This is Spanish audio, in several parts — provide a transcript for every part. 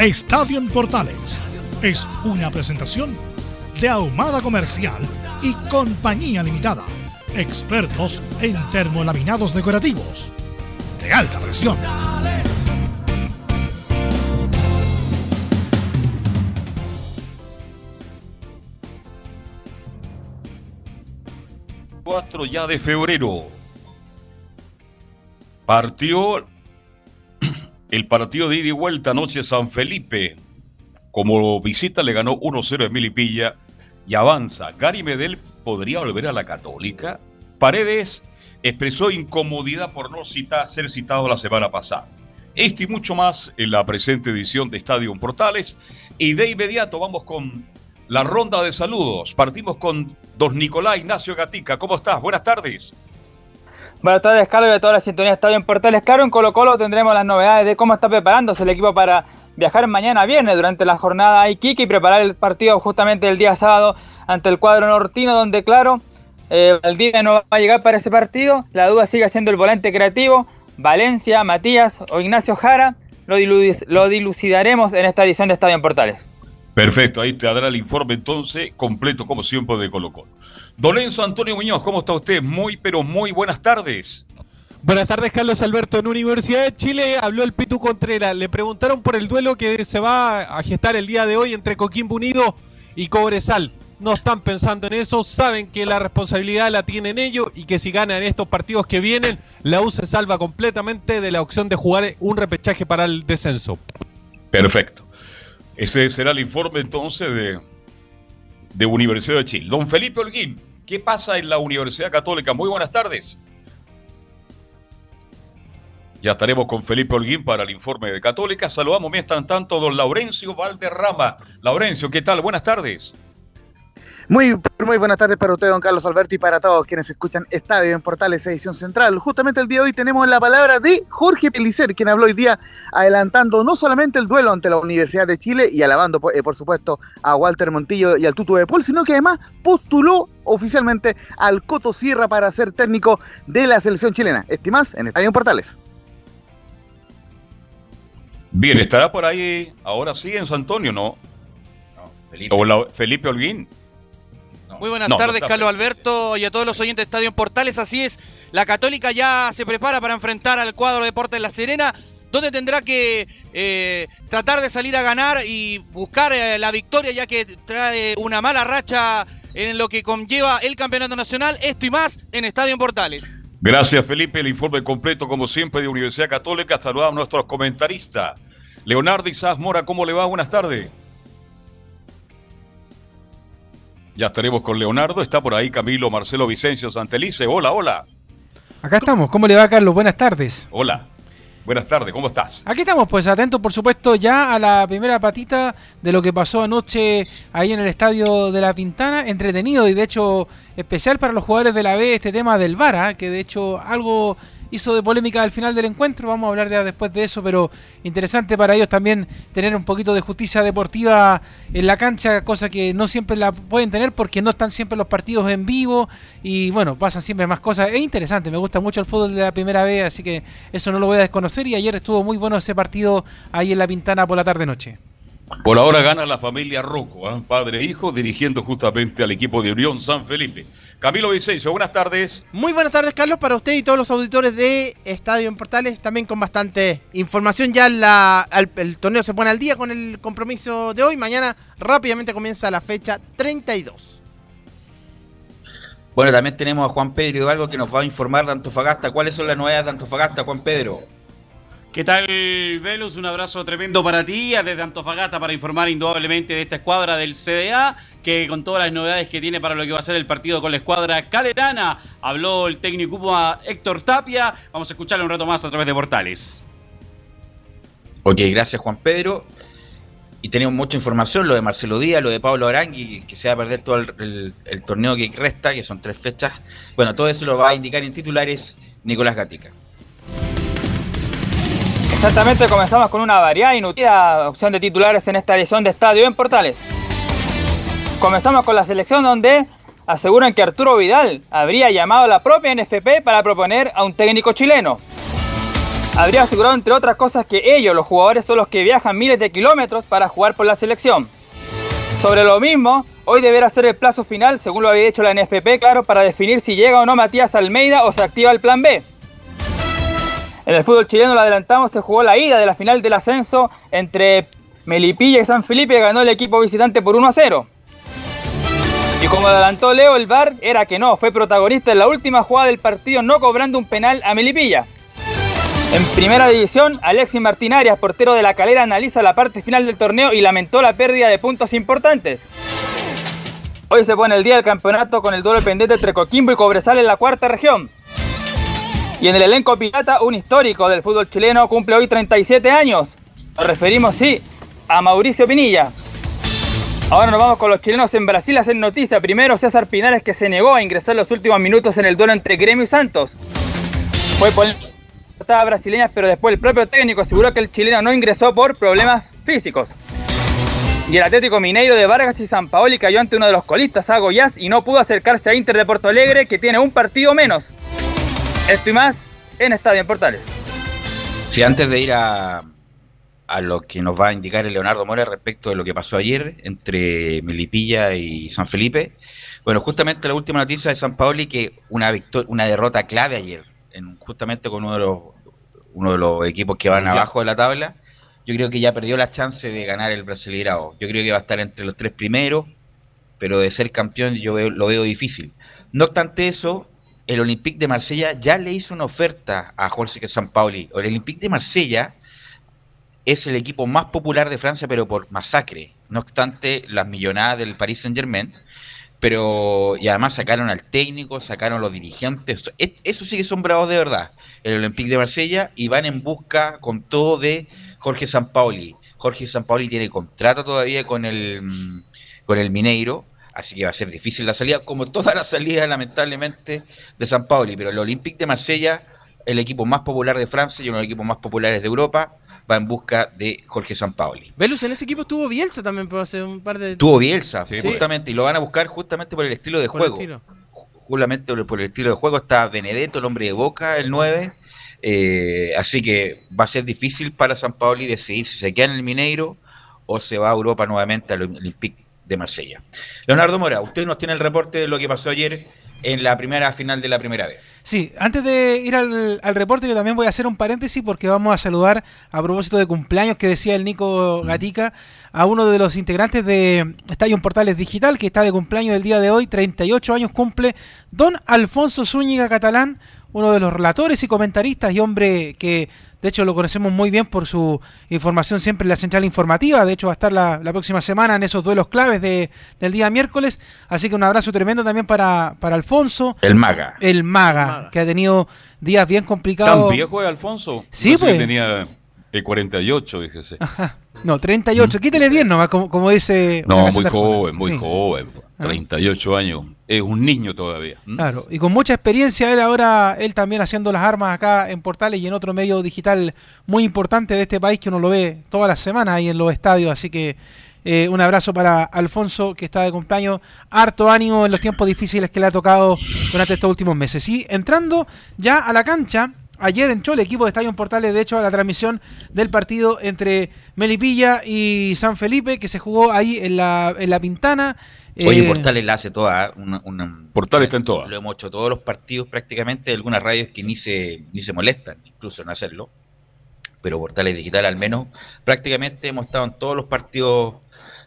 Estadio en Portales es una presentación de Ahumada Comercial y Compañía Limitada. Expertos en termolaminados decorativos de alta presión. ya de febrero. Partió el partido de ida y vuelta anoche San Felipe. Como visita le ganó 1-0 a Milipilla y avanza. Gary Medel podría volver a la Católica. Paredes expresó incomodidad por no ser citado la semana pasada. Este y mucho más en la presente edición de Estadio Portales. Y de inmediato vamos con la ronda de saludos. Partimos con don Nicolás Ignacio Gatica. ¿Cómo estás? Buenas tardes. Buenas tardes, Carlos, y a toda la sintonía de Estadio en Portales. Claro, en Colo Colo tendremos las novedades de cómo está preparándose el equipo para viajar mañana viernes durante la jornada a Iquique y preparar el partido justamente el día sábado ante el cuadro nortino, donde, claro, eh, el día no va a llegar para ese partido. La duda sigue siendo el volante creativo, Valencia, Matías o Ignacio Jara. Lo, lo dilucidaremos en esta edición de Estadio en Portales. Perfecto, ahí te dará el informe entonces completo como siempre de Colo Colo. Don Enzo Antonio Muñoz, ¿cómo está usted? Muy, pero muy buenas tardes. Buenas tardes, Carlos Alberto. En Universidad de Chile habló el Pitu Contreras. Le preguntaron por el duelo que se va a gestar el día de hoy entre Coquimbo Unido y Cobresal. No están pensando en eso, saben que la responsabilidad la tienen ellos y que si ganan estos partidos que vienen, la U se salva completamente de la opción de jugar un repechaje para el descenso. Perfecto. Ese será el informe entonces de, de Universidad de Chile. Don Felipe Holguín, ¿qué pasa en la Universidad Católica? Muy buenas tardes. Ya estaremos con Felipe Holguín para el informe de Católica. Saludamos mientras tanto don Laurencio Valderrama. Laurencio, ¿qué tal? Buenas tardes. Muy, muy buenas tardes para usted, don Carlos Alberti, y para todos quienes escuchan Estadio en Portales Edición Central. Justamente el día de hoy tenemos la palabra de Jorge Pelicer, quien habló hoy día adelantando no solamente el duelo ante la Universidad de Chile y alabando, eh, por supuesto, a Walter Montillo y al Tutu de Paul, sino que además postuló oficialmente al Coto Sierra para ser técnico de la selección chilena. Estimás en Estadio en Portales. Bien, estará por ahí ahora sí en San Antonio, ¿no? no Felipe. Felipe Holguín. Muy buenas tardes, Carlos Alberto, y a todos los oyentes de Estadio Portales. Así es, la Católica ya se prepara para enfrentar al cuadro Deportes La Serena, donde tendrá que eh, tratar de salir a ganar y buscar eh, la victoria, ya que trae una mala racha en lo que conlleva el campeonato nacional. Esto y más en Estadio Portales. Gracias, Felipe. El informe completo, como siempre, de Universidad Católica. Saludamos a nuestros comentaristas. Leonardo Isaac Mora, ¿cómo le va? Buenas tardes. Ya estaremos con Leonardo. Está por ahí Camilo Marcelo Vicencio Santelice. Hola, hola. Acá estamos. ¿Cómo le va, Carlos? Buenas tardes. Hola. Buenas tardes, ¿cómo estás? Aquí estamos, pues atentos, por supuesto, ya a la primera patita de lo que pasó anoche ahí en el estadio de La Pintana. Entretenido y de hecho especial para los jugadores de la B este tema del VARA, que de hecho algo hizo de polémica al final del encuentro. Vamos a hablar ya después de eso, pero interesante para ellos también tener un poquito de justicia deportiva en la cancha, cosa que no siempre la pueden tener porque no están siempre los partidos en vivo y bueno, pasan siempre más cosas. Es interesante, me gusta mucho el fútbol de la primera vez, así que eso no lo voy a desconocer y ayer estuvo muy bueno ese partido ahí en La Pintana por la tarde-noche. Por ahora gana la familia Rocco, ¿eh? padre e hijo, dirigiendo justamente al equipo de Unión San Felipe. Camilo Vicencio, buenas tardes. Muy buenas tardes, Carlos, para usted y todos los auditores de Estadio en Portales, también con bastante información. Ya la, el, torneo se pone al día con el compromiso de hoy. Mañana rápidamente comienza la fecha 32. Bueno, también tenemos a Juan Pedro algo que nos va a informar de Antofagasta. ¿Cuáles son las novedades de Antofagasta, Juan Pedro? ¿Qué tal, Velus? Un abrazo tremendo para ti, desde Antofagasta, para informar indudablemente de esta escuadra del CDA, que con todas las novedades que tiene para lo que va a ser el partido con la escuadra calerana, habló el técnico Héctor Tapia. Vamos a escucharlo un rato más a través de Portales. Ok, gracias, Juan Pedro. Y tenemos mucha información, lo de Marcelo Díaz, lo de Pablo Arangui, que se va a perder todo el, el torneo que resta, que son tres fechas. Bueno, todo eso lo va a indicar en titulares Nicolás Gatica. Exactamente, comenzamos con una variada y nutrida opción de titulares en esta edición de Estadio en Portales. Comenzamos con la selección donde aseguran que Arturo Vidal habría llamado a la propia NFP para proponer a un técnico chileno. Habría asegurado, entre otras cosas, que ellos, los jugadores, son los que viajan miles de kilómetros para jugar por la selección. Sobre lo mismo, hoy deberá ser el plazo final, según lo había dicho la NFP, claro, para definir si llega o no Matías Almeida o se activa el plan B. En el fútbol chileno, lo adelantamos, se jugó la ida de la final del ascenso entre Melipilla y San Felipe, ganó el equipo visitante por 1 a 0. Y como adelantó Leo, el VAR era que no, fue protagonista en la última jugada del partido, no cobrando un penal a Melipilla. En primera división, Alexis Martín Arias, portero de la calera, analiza la parte final del torneo y lamentó la pérdida de puntos importantes. Hoy se pone el día del campeonato con el duelo pendiente entre Coquimbo y Cobresal en la cuarta región. Y en el elenco pirata, un histórico del fútbol chileno cumple hoy 37 años. Nos referimos, sí, a Mauricio Pinilla. Ahora nos vamos con los chilenos en Brasil a hacer noticia. Primero César Pinares que se negó a ingresar los últimos minutos en el duelo entre Gremio y Santos. Fue por estaba brasileña, pero después el propio técnico aseguró que el chileno no ingresó por problemas físicos. Y el Atlético Mineiro de Vargas y San Paoli cayó ante uno de los colistas, a Goiás, y no pudo acercarse a Inter de Porto Alegre, que tiene un partido menos. Esto y más en Estadio en Portales. Si antes de ir a, a lo que nos va a indicar el Leonardo Mora respecto de lo que pasó ayer entre Melipilla y San Felipe, bueno, justamente la última noticia de San Paoli que una victoria, una derrota clave ayer, en, justamente con uno de los uno de los equipos que van abajo de la tabla, yo creo que ya perdió la chance de ganar el Brasileirao. Yo creo que va a estar entre los tres primeros, pero de ser campeón yo lo veo difícil. No obstante eso, el Olympique de Marsella ya le hizo una oferta a Jorge Sampaoli. El Olympique de Marsella es el equipo más popular de Francia, pero por masacre. No obstante, las millonadas del Paris Saint Germain. Pero, y además sacaron al técnico, sacaron los dirigentes. Eso sí que son bravos de verdad. El Olympique de Marsella y van en busca con todo de Jorge Sampaoli. Jorge Sampaoli tiene contrato todavía con el, con el Mineiro Así que va a ser difícil la salida, como toda la salida, lamentablemente, de San Pauli. Pero el Olympique de Marsella, el equipo más popular de Francia y uno de los equipos más populares de Europa, va en busca de Jorge Sampaoli. Velus, en ese equipo estuvo Bielsa también, por hacer un par de. Tuvo Bielsa, justamente, y lo van a buscar justamente por el estilo de juego. Justamente por el estilo de juego está Benedetto, el hombre de boca, el 9. Eh, así que va a ser difícil para San Paoli decidir si se queda en el Mineiro o se va a Europa nuevamente al Olympique de Marsella. Leonardo Mora, usted nos tiene el reporte de lo que pasó ayer en la primera final de la primera vez. Sí, antes de ir al, reporte yo también voy a hacer un paréntesis porque vamos a saludar a propósito de cumpleaños que decía el Nico Gatica a uno de los integrantes de Estadio Portales Digital que está de cumpleaños el día de hoy, 38 años cumple don Alfonso Zúñiga Catalán, uno de los relatores y comentaristas y hombre que de hecho, lo conocemos muy bien por su información siempre en la central informativa. De hecho, va a estar la, próxima semana en esos duelos claves de, del día miércoles. Así que un abrazo tremendo también para, para Alfonso. El Maga. El Maga, que ha tenido días bien complicados. ¿Tan viejo es Alfonso? Sí, pues. tenía el 48, fíjese. No, 38. ¿Mm? Quítele 10 nomás, como, como dice. No, muy joven, muy joven. 38 ah. años. Es un niño todavía. Claro, y con mucha experiencia él ahora, él también haciendo las armas acá en Portales y en otro medio digital muy importante de este país que uno lo ve todas las semanas ahí en los estadios. Así que eh, un abrazo para Alfonso que está de cumpleaños. Harto ánimo en los tiempos difíciles que le ha tocado durante estos últimos meses. Y entrando ya a la cancha, ayer en Chole, equipo de Estadio Portales, de hecho, a la transmisión del partido entre Melipilla y San Felipe, que se jugó ahí en la, en la Pintana. Oye, eh, Portales la hace toda. Una, Portales está en todas. Lo hemos hecho todos los partidos prácticamente, algunas radios que ni se, ni se molestan incluso en hacerlo. Pero Portales Digital al menos, prácticamente hemos estado en todos los partidos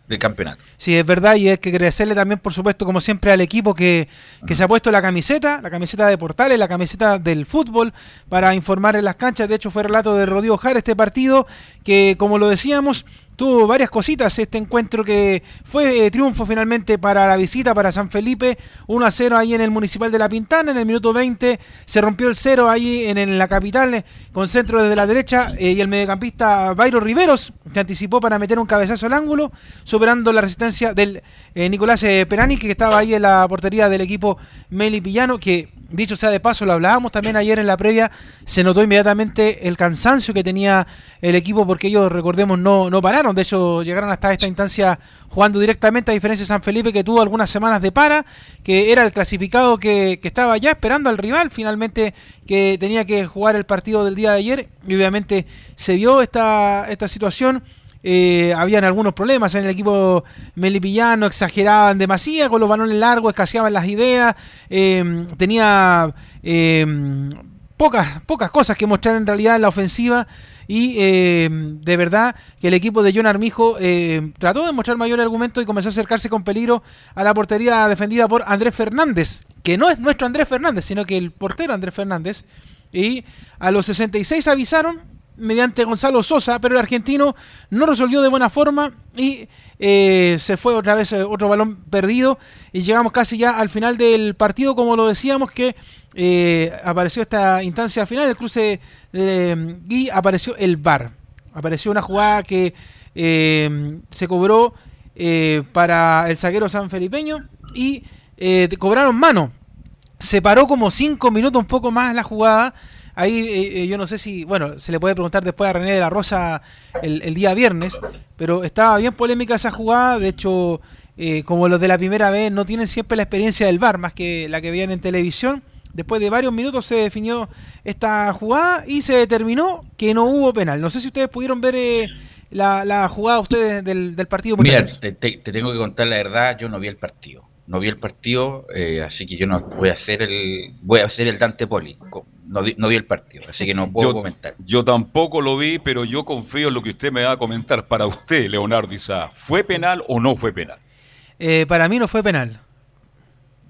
del campeonato. Sí, es verdad, y hay que agradecerle también, por supuesto, como siempre, al equipo que, que se ha puesto la camiseta, la camiseta de Portales, la camiseta del fútbol, para informar en las canchas. De hecho, fue relato de Rodrigo Jara este partido, que como lo decíamos, tuvo varias cositas. Este encuentro que fue eh, triunfo finalmente para la visita para San Felipe, 1 a 0 ahí en el Municipal de La Pintana, en el minuto 20 se rompió el cero ahí en, la capital eh, con centro desde la derecha eh, y el mediocampista Bairo Riveros se anticipó para meter un cabezazo al ángulo, superando la resistencia del Nicolás Perani que estaba ahí en la portería del equipo Meli Pillano que dicho sea de paso, lo hablábamos también ayer en la previa, se notó inmediatamente el cansancio que tenía el equipo porque ellos, recordemos, no, no pararon, de hecho llegaron hasta esta instancia jugando directamente a diferencia de San Felipe que tuvo algunas semanas de para, que era el clasificado que, que estaba ya esperando al rival, finalmente que tenía que jugar el partido del día de ayer. Y obviamente se vio esta, esta situación eh, habían algunos problemas en el equipo melipillano, exageraban demasiado con los balones largos, escaseaban las ideas, em, tenía em, pocas, pocas cosas que mostrar en realidad en la ofensiva y em, de verdad que el equipo de John Armijo trató de mostrar mayor argumento y comenzó a acercarse con peligro a la portería defendida por Andrés Fernández, que no es nuestro Andrés Fernández, sino que el portero Andrés Fernández. Y a los 66 avisaron mediante Gonzalo Sosa, pero el argentino no resolvió de buena forma y eh, se fue otra vez eh, otro balón perdido y llegamos casi ya al final del partido, como lo decíamos, que eh, apareció esta instancia final, el cruce y apareció el VAR. Apareció una jugada que se cobró para el zaguero sanfelipeño y cobraron mano. Se paró como cinco minutos un poco más la jugada Ahí eh, eh, yo no sé si, bueno, se le puede preguntar después a René de la Rosa el, día viernes, pero estaba bien polémica esa jugada. De hecho, eh, como los de la primera vez no tienen siempre la experiencia del bar, más que la que veían en televisión. Después de varios minutos se definió esta jugada y se determinó que no hubo penal. No sé si ustedes pudieron ver la, jugada ustedes del, partido. Mira, te, tengo que contar la verdad, yo no vi el partido. No vi el partido, así que yo no voy a hacer el voy a hacer el Dante Poli no, vi, el partido, así que no puedo comentar. Yo tampoco lo vi, pero yo confío en lo que usted me va a comentar. Para usted, Leonardo Isa, ¿fue penal o no fue penal? Eh, para mí no fue penal.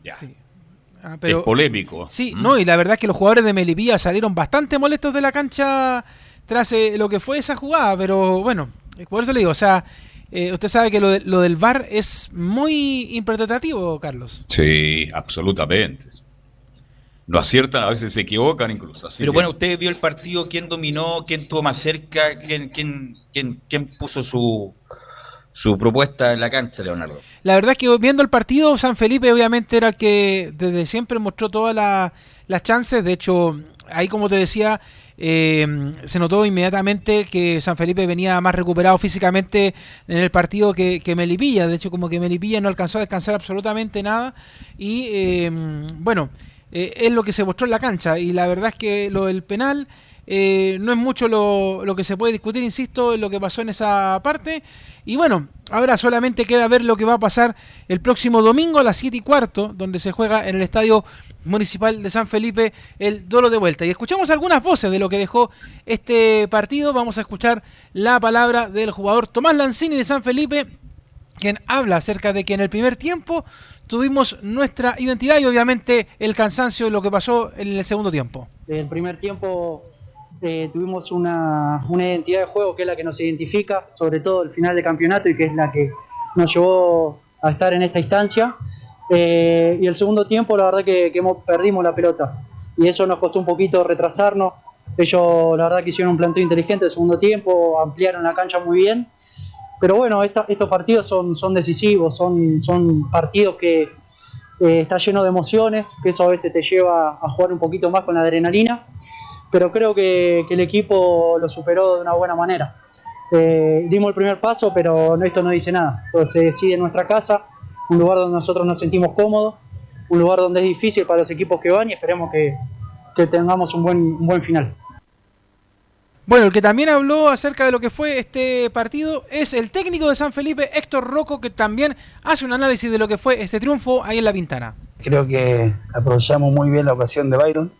Ya. Ah, pero, es polémico. Sí, ¿Mm? no, y la verdad es que los jugadores de Melipilla salieron bastante molestos de la cancha tras eh, lo que fue esa jugada, pero bueno, por eso le digo, o sea, eh, usted sabe que lo, lo del VAR es muy interpretativo, Carlos. Sí, absolutamente no aciertan, a veces se equivocan incluso. Pero bueno, usted vio el partido, quién dominó, quién tuvo más cerca, quién, quién, quién, quién puso su, su propuesta en la cancha, Leonardo. La verdad es que viendo el partido, San Felipe obviamente era el que desde siempre mostró todas las chances. De hecho, ahí como te decía, eh, se notó inmediatamente que San Felipe venía más recuperado físicamente en el partido que, que Melipilla. De hecho, como que Melipilla no alcanzó a descansar absolutamente nada. Y eh, bueno. Eh, es lo que se mostró en la cancha. Y la verdad es que lo del penal eh, no es mucho lo, lo, que se puede discutir, insisto, en lo que pasó en esa parte. Y bueno, ahora solamente queda ver lo que va a pasar el próximo domingo a las 7 y cuarto, donde se juega en el Estadio Municipal de San Felipe el dolo de vuelta. Y escuchamos algunas voces de lo que dejó este partido. Vamos a escuchar la palabra del jugador Tomás Lanzini de San Felipe, quien habla acerca de que en el primer tiempo tuvimos nuestra identidad y obviamente el cansancio de lo que pasó en el segundo tiempo. En el primer tiempo eh, tuvimos una, identidad de juego que es la que nos identifica, sobre todo el final de campeonato y que es la que nos llevó a estar en esta instancia. Eh, y el segundo tiempo, la verdad que, que hemos, perdimos la pelota y eso nos costó un poquito retrasarnos. Ellos, la verdad, que hicieron un planteo inteligente el segundo tiempo, ampliaron la cancha muy bien pero bueno, estos partidos son, son decisivos, son, son partidos que eh, está lleno de emociones, que eso a veces te lleva a jugar un poquito más con la adrenalina, pero creo que, el equipo lo superó de una buena manera. Eh, dimos el primer paso, pero esto no dice nada. Entonces se en nuestra casa, un lugar donde nosotros nos sentimos cómodos, un lugar donde es difícil para los equipos que van y esperemos que, que tengamos un buen, un buen final. Bueno, el que también habló acerca de lo que fue este partido es el técnico de San Felipe, Héctor Rocco, que también hace un análisis de lo que fue este triunfo ahí en La Pintana. Creo que aprovechamos muy bien la ocasión de Byron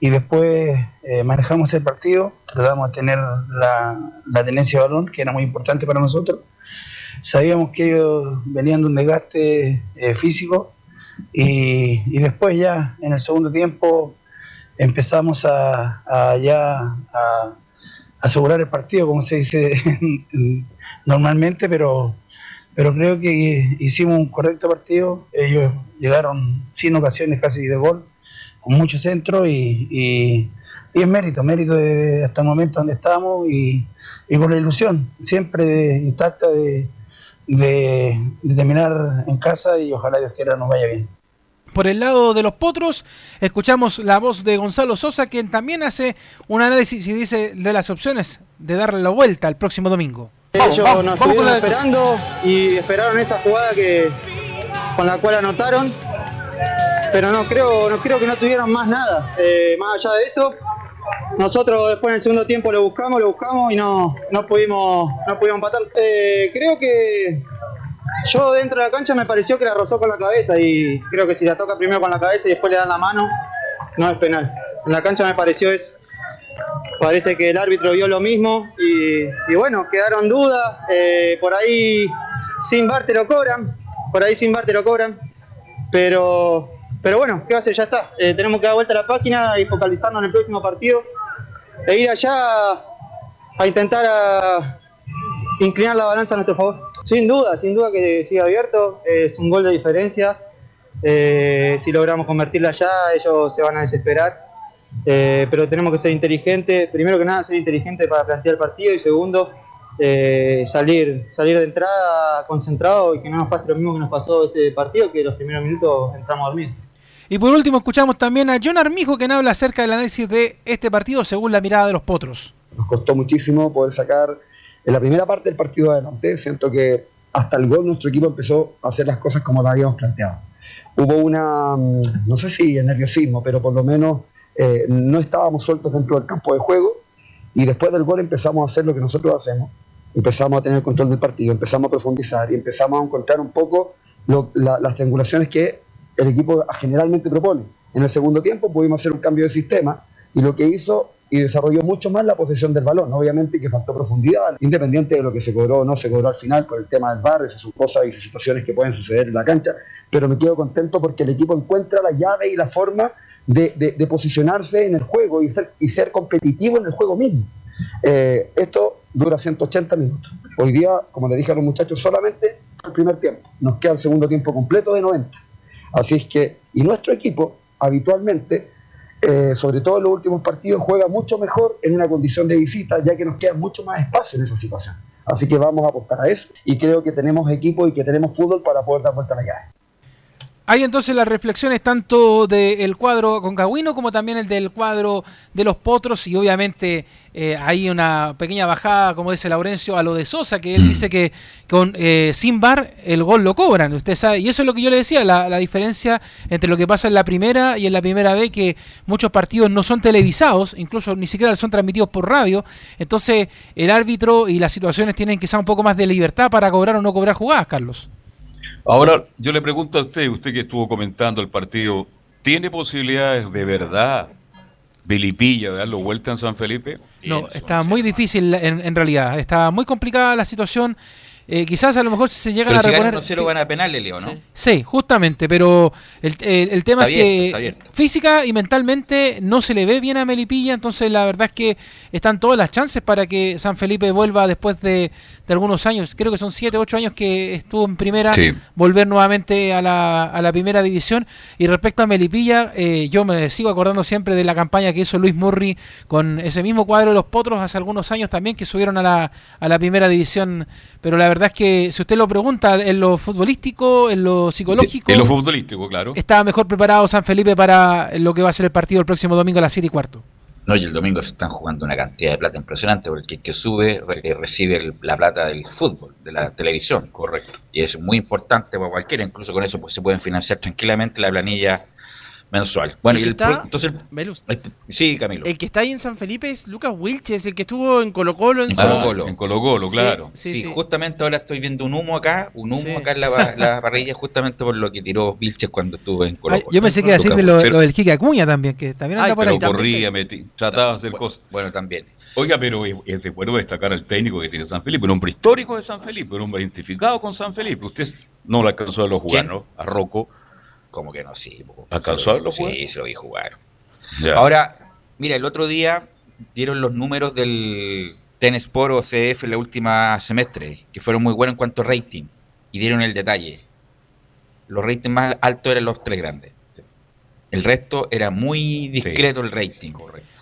y después eh, manejamos el partido, tratamos de tener la, tenencia de balón, que era muy importante para nosotros. Sabíamos que ellos venían de un desgaste eh, físico y, después ya en el segundo tiempo empezamos a, ya a asegurar el partido, como se dice normalmente, pero, pero creo que hicimos un correcto partido. Ellos llegaron sin ocasiones casi de gol con mucho centro y, y, es mérito, mérito hasta el momento donde estamos y, y con la ilusión siempre intacta de, de, terminar en casa y ojalá Dios quiera nos vaya bien. Por el lado de los potros, escuchamos la voz de Gonzalo Sosa, quien también hace un análisis y dice de las opciones de darle la vuelta el próximo domingo. Ellos vamos, nos vamos estuvieron esperando y esperaron esa jugada que con la cual anotaron pero no creo, no creo que no tuvieran más nada. Eh, más allá de eso, nosotros después en el segundo tiempo lo buscamos, lo buscamos y no, no pudimos, no pudimos empatar. Eh, creo que yo dentro de la cancha me pareció que la rozó con la cabeza y creo que si la toca primero con la cabeza y después le dan la mano, no es penal. En la cancha me pareció eso. Parece que el árbitro vio lo mismo y, bueno, quedaron dudas. Eh, por ahí sin bar te lo cobran, por ahí sin bar te lo cobran, pero pero bueno, ¿qué hacer? Ya está. Eh, tenemos que dar vuelta a la página y focalizarnos en el próximo partido. E ir allá a intentar inclinar la balanza a nuestro favor. Sin duda, sin duda que siga abierto. Es un gol de diferencia. Eh, si logramos convertirla allá, ellos se van a desesperar. Eh, pero tenemos que ser inteligentes. Primero que nada, ser inteligentes para plantear el partido. Y segundo, eh, salir, salir de entrada concentrado y que no nos pase lo mismo que nos pasó este partido, que los primeros minutos entramos dormidos. Y por último escuchamos también a John Armijo quien habla acerca del análisis de este partido según la mirada de los potros. Nos costó muchísimo poder sacar en la primera parte del partido adelante. Siento que hasta el gol nuestro equipo empezó a hacer las cosas como lo habíamos planteado. Hubo una, no sé si nerviosismo, pero por lo menos eh, no estábamos sueltos dentro del campo de juego y después del gol empezamos a hacer lo que nosotros hacemos. Empezamos a tener control del partido, empezamos a profundizar y empezamos a encontrar un poco lo, la, las triangulaciones que el equipo generalmente propone. En el segundo tiempo pudimos hacer un cambio de sistema y lo que hizo y desarrolló mucho más la posesión del balón. Obviamente que faltó profundidad, independiente de lo que se cobró o no se cobró al final por el tema del bar, esas cosas y situaciones que pueden suceder en la cancha, pero me quedo contento porque el equipo encuentra la llave y la forma de, de, de posicionarse en el juego y ser, y ser competitivo en el juego mismo. Eh, esto dura 180 minutos. Hoy día, como le dije a los muchachos, solamente el primer tiempo. Nos queda el segundo tiempo completo de 90. Así es que, y nuestro equipo habitualmente, eh, sobre todo en los últimos partidos, juega mucho mejor en una condición de visita, ya que nos queda mucho más espacio en esa situación. Así que vamos a apostar a eso y creo que tenemos equipo y que tenemos fútbol para poder dar vuelta a la llave. Hay entonces las reflexiones tanto del cuadro concagüino como también el del cuadro de los potros y obviamente eh, hay una pequeña bajada, como dice Laurencio, a lo de Sosa, que él mm. dice que con eh, sin bar el gol lo cobran, usted sabe, y eso es lo que yo le decía, la, la, diferencia entre lo que pasa en la primera y en la primera vez que muchos partidos no son televisados, incluso ni siquiera son transmitidos por radio, entonces el árbitro y las situaciones tienen quizá un poco más de libertad para cobrar o no cobrar jugadas, Carlos. Ahora, yo le pregunto a usted, usted que estuvo comentando el partido, ¿tiene posibilidades de verdad Vilipilla de darlo vuelta en San Felipe? No, está muy difícil en, en, realidad, está muy complicada la situación. Eh, quizás a lo mejor si se llegan pero a si reponer. No se lo van a penales, Leo, ¿no? Sí, sí justamente, pero el, el, el tema está es abierto, que física y mentalmente no se le ve bien a Melipilla, entonces la verdad es que están todas las chances para que San Felipe vuelva después de, de algunos años, creo que son 7, 8 años que estuvo en primera, Sí. volver nuevamente a la, a la primera división. Y respecto a Melipilla, eh, yo me sigo acordando siempre de la campaña que hizo Luis Murri con ese mismo cuadro de los Potros hace algunos años también, que subieron a la, a la primera división. Pero la verdad es que si usted lo pregunta en lo futbolístico, en lo psicológico, En lo futbolístico, claro. estaba mejor preparado San Felipe para lo que va a ser el partido el próximo domingo a las 7 y cuarto. No, y el domingo se están jugando una cantidad de plata impresionante, porque el que sube re- recibe el- la plata del fútbol, de la televisión. Correcto. Y es muy importante para cualquiera, incluso con eso pues, se pueden financiar tranquilamente la planilla mensual. Bueno, El y que el, está- entonces, Velus. sí, Camilo. El que está ahí en San Felipe es Lucas Wilches, el que estuvo en Colo Colo en su- Colo Colo. En Colo Colo, claro. Sí, Sí, sí. justamente ahora estoy viendo un humo acá, un humo Sí. acá en la, la parrilla, justamente por lo que tiró Vilches cuando estuvo en Colo Ay, Colo. yo pensé que iba a decir de lo, Pero- lo del Kike Acuña también, que también anda Ay, por Pero ahí. también corría, metí- trataba de hacer Bu- cosas. Bueno, también. Oiga, pero es, es de bueno destacar al técnico que tiene San Felipe, un hombre histórico de San Felipe, un hombre identificado con San Felipe. Usted no lo alcanzó a verlo jugar, ¿Quién? ¿no? A Rocco. Como que no, sí. ¿Alcanzó a verlo Sí, se lo vi jugar. Ya. Ahora, mira, el otro día dieron los números del Tenesport o CF en la última semestre, que fueron muy buenos en cuanto a rating, y dieron el detalle. Los ratings más altos eran los tres grandes. El resto era muy discreto el rating.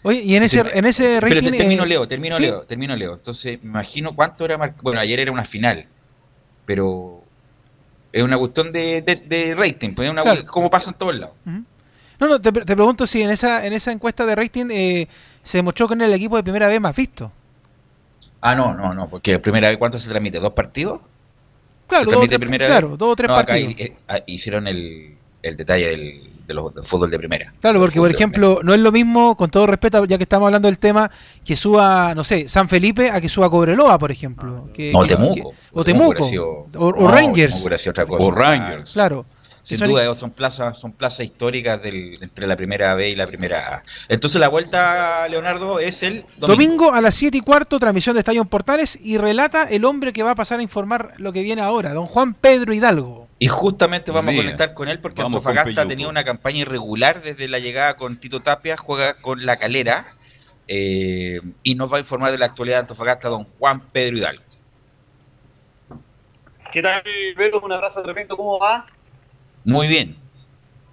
Oye, y en ese, en ese Pero rating. te- termino, eh, Leo, termino, ¿sí? Leo, termino, Leo. Entonces, me imagino cuánto era. mar- Bueno, ayer era una final, pero es una cuestión de, de, de rating, pues es una, Claro. como pasa en todos lados. No, no, te, te pregunto si en esa, en esa encuesta de rating eh, se demostró que en el equipo de primera vez más visto. Ah, no, no, no, porque primera vez, ¿cuánto se transmite? ¿Dos partidos? Claro, ¿Se dos tres- claro, dos o tres No, partidos. eh, ah, hicieron el, el detalle del, de los, del fútbol de primera. Claro, porque por ejemplo, no es lo mismo, con todo respeto, ya que estamos hablando del tema, que suba, no sé, San Felipe a que suba Cobreloa, por ejemplo. Que- No, que- Temuco. que- o Temuco Temuco. hubiera sido- O, o no, Rangers. Otra cosa. O Rangers. Claro. Sin duda, son plazas, son plazas históricas del, entre la primera B y la primera A. Entonces la vuelta, Leonardo, es el domingo. Domingo a las 7 y cuarto, transmisión de Estadio Portales y relata el hombre que va a pasar a informar lo que viene ahora, don Juan Pedro Hidalgo. Y justamente vamos Mira, a conectar con él porque Antofagasta Peyuco. tenía una campaña irregular desde la llegada con Tito Tapia, juega con la calera eh, y nos va a informar de la actualidad de Antofagasta don Juan Pedro Hidalgo. ¿Qué tal, Velo? Un abrazo tremendo, ¿cómo va? Muy bien.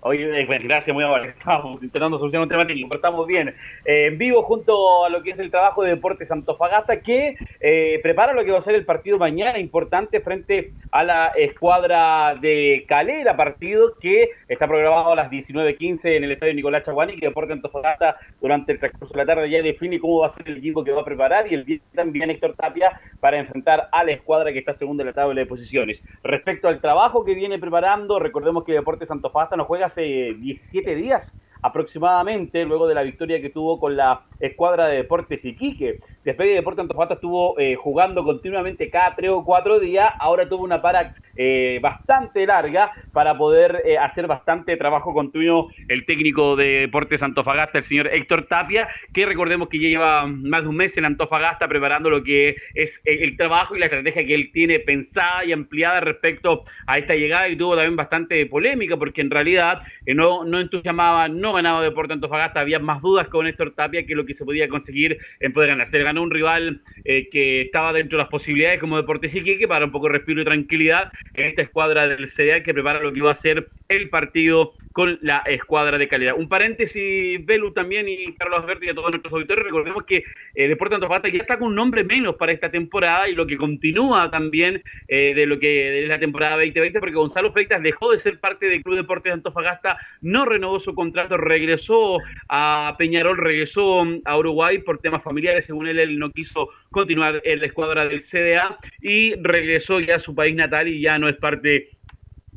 Bueno, gracias, muy amable. Estamos intentando solucionar un tema técnico, pero estamos bien. Eh, en vivo junto a lo que es el trabajo de Deportes Antofagasta, que eh, prepara lo que va a ser el partido mañana importante frente a la escuadra de Calera, partido que está programado a las 19.15 en el estadio Nicolás Chaguani, que Deportes Antofagasta durante el transcurso de la tarde ya define cómo va a ser el equipo que va a preparar y el día también Héctor Tapia para enfrentar a la escuadra que está segunda en la tabla de posiciones. Respecto al trabajo que viene preparando, recordemos que Deportes Antofagasta nos juega hace 17 días aproximadamente, luego de la victoria que tuvo con la escuadra de Deportes Iquique. Después de Deportes Antofagasta estuvo eh, jugando continuamente cada tres o cuatro días, ahora tuvo una para eh, bastante larga para poder eh, hacer bastante trabajo continuo el técnico de Deportes Antofagasta, el señor Héctor Tapia, que recordemos que ya lleva más de un mes en Antofagasta preparando lo que es el trabajo y la estrategia que él tiene pensada y ampliada respecto a esta llegada y tuvo también bastante polémica porque en realidad eh, no, no entusiasmaba, no ganaba Deportes Antofagasta, había más dudas con Héctor Tapia que lo que se podía conseguir en poder ganar. Se ganó un rival eh, que estaba dentro de las posibilidades como Deportes Iquique para un poco de respiro y tranquilidad esta escuadra del CDA que prepara lo que va a ser el partido con la escuadra de calidad. Un paréntesis, Belu también y Carlos Alberti y a todos nuestros auditores, recordemos que eh, Deportes Antofagasta ya está con un nombre menos para esta temporada y lo que continúa también eh, de lo que de la temporada 2020, porque Gonzalo Freitas dejó de ser parte del Club Deportes de Antofagasta, no renovó su contrato, regresó a Peñarol, regresó a Uruguay por temas familiares, según él, él no quiso continuar en la escuadra del CDA y regresó ya a su país natal y ya no es parte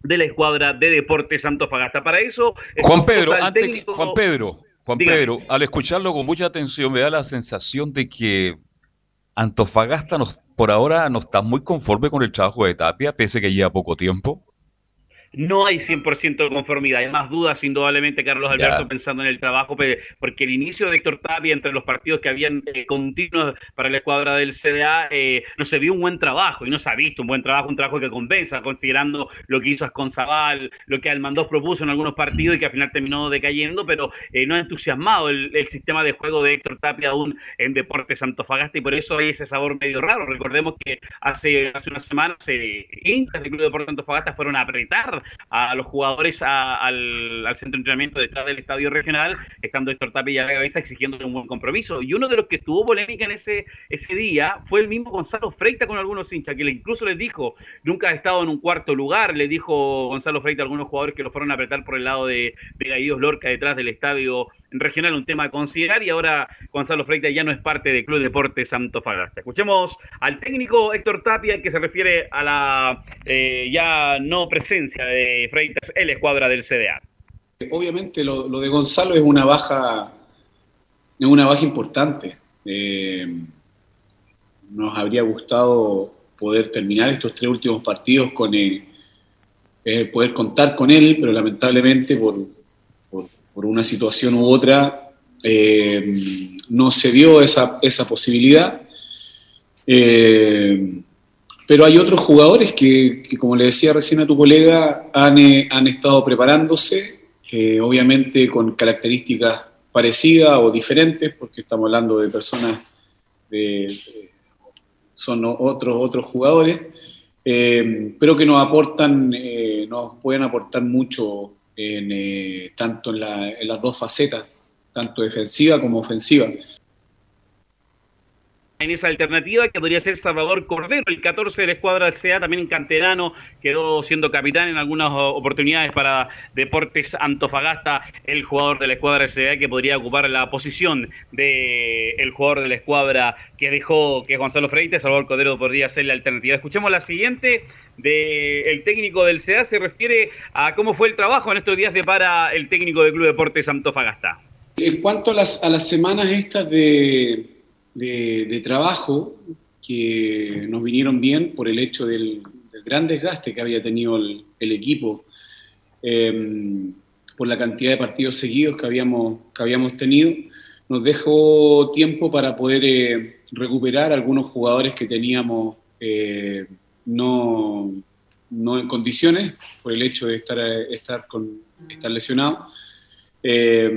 de la escuadra de Deportes Antofagasta. Para eso, Juan Pedro, al antes que- Juan Pedro, Juan Dígame. Pedro, al escucharlo con mucha atención me da la sensación de que Antofagasta nos, por ahora no está muy conforme con el trabajo de Tapia, pese que lleva poco tiempo. No hay 100% de conformidad, hay más dudas indudablemente, Carlos. Alberto, pensando en el trabajo, porque el inicio de Héctor Tapia entre los partidos que habían eh, continuos para la escuadra del CDA, eh, no se vio un buen trabajo y no se ha visto un buen trabajo, un trabajo que compensa, considerando lo que hizo Asconzabal, lo que Almandós propuso en algunos partidos y que al final terminó decayendo, pero eh, no ha entusiasmado el, el sistema de juego de Héctor Tapia aún en Deportes Antofagasta y por eso hay ese sabor medio raro. Recordemos que hace, hace unas semanas eh, hinchas del Club Deportes Antofagasta fueron a apretar a los jugadores a- al, centro de entrenamiento detrás del estadio regional, estando Héctor Tapia y la cabeza exigiendo un buen compromiso. Y uno de los que tuvo polémica en ese, ese día fue el mismo Gonzalo Freita con algunos hinchas, que incluso les dijo, nunca ha estado en un cuarto lugar, le dijo Gonzalo Freita a algunos jugadores que lo fueron a apretar por el lado de, de Gallidos Lorca detrás del estadio regional, un tema a considerar, y ahora Gonzalo Freita ya no es parte del Club Deportes Antofagasta. Escuchemos al técnico Héctor Tapia, que se refiere a la eh, ya no presencia de Freitas en la escuadra del CDA. obviamente lo, de Gonzalo es una baja, es una baja importante. Eh, nos habría gustado poder terminar estos tres últimos partidos con eh, eh, poder contar con él, pero lamentablemente por, una situación u otra no se dio esa, esa posibilidad. pero hay otros jugadores que, como le decía recién a tu colega, han, han estado preparándose obviamente con características parecidas o diferentes, porque estamos hablando de personas, de, son otros, otros jugadores, eh, pero que nos aportan, eh, nos pueden aportar mucho en, eh, tanto en, en las dos facetas, tanto defensiva como ofensiva en esa alternativa que podría ser Salvador Cordero, el 14 de la escuadra CA, también canterano, quedó siendo capitán en algunas oportunidades para Deportes Antofagasta, el jugador de la escuadra CA que podría ocupar la posición del jugador de la escuadra que dejó, que Gonzalo Freite, Salvador Cordero podría ser la alternativa. Escuchemos la siguiente del técnico del CA, se refiere a cómo fue el trabajo en estos días de para el técnico del Club Deportes Antofagasta. En cuanto a las, a las semanas estas de de, trabajo que nos vinieron bien por el hecho del, gran desgaste que había tenido el, equipo, em, por la cantidad de partidos seguidos que habíamos, que habíamos tenido, nos dejó tiempo para poder eh, recuperar algunos jugadores que teníamos eh, no, no, en condiciones por el hecho de estar, estar, con, estar lesionados eh,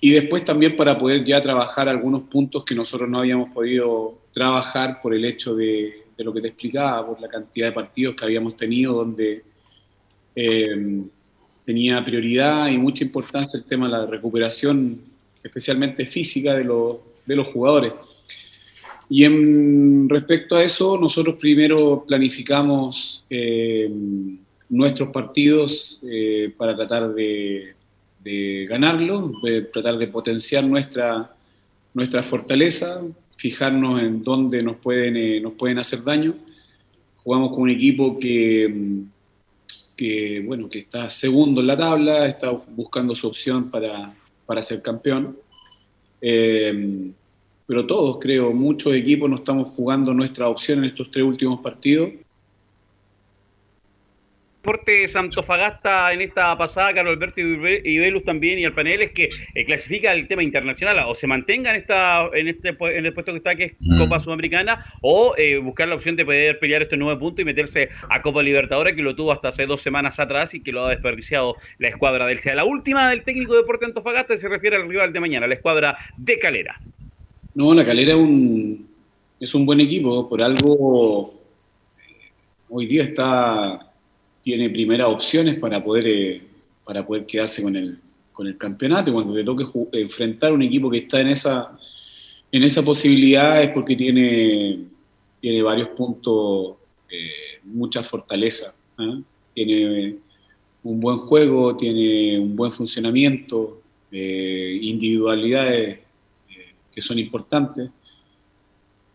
y después también para poder ya trabajar algunos puntos que nosotros no habíamos podido trabajar por el hecho de, lo que te explicaba, por la cantidad de partidos que habíamos tenido donde eh, tenía prioridad y mucha importancia el tema de la recuperación, especialmente física de los, de los jugadores. Y en respecto a eso, nosotros primero planificamos eh, nuestros partidos para tratar de de ganarlo, de tratar de potenciar nuestra, nuestra fortaleza, fijarnos en dónde nos pueden, eh, nos pueden hacer daño. Jugamos con un equipo que, que, bueno, que está segundo en la tabla, está buscando su opción para, para ser campeón. Eh, pero todos, creo, muchos equipos no estamos jugando nuestra opción en estos tres últimos partidos Deportes Antofagasta en esta pasada, Carlos Alberto y Velus también y el panel es que eh, clasifica el tema internacional o se mantenga en esta en este en el puesto que está que es mm. Copa Sudamericana o eh, buscar la opción de poder pelear estos nueve puntos y meterse a Copa Libertadores que lo tuvo hasta hace dos semanas atrás y que lo ha desperdiciado la escuadra del CEA. La última del técnico de Deportes Antofagasta se refiere al rival de mañana, la escuadra de Calera. No, la Calera es un, es un buen equipo, por algo hoy día está tiene primeras opciones para poder, eh, para poder quedarse con el, con el campeonato. Cuando te toque enfrentar un equipo que está en esa, en esa posibilidad es porque tiene, tiene varios puntos, eh, mucha fortaleza. ¿eh? Tiene un buen juego, tiene un buen funcionamiento, individualidades que son importantes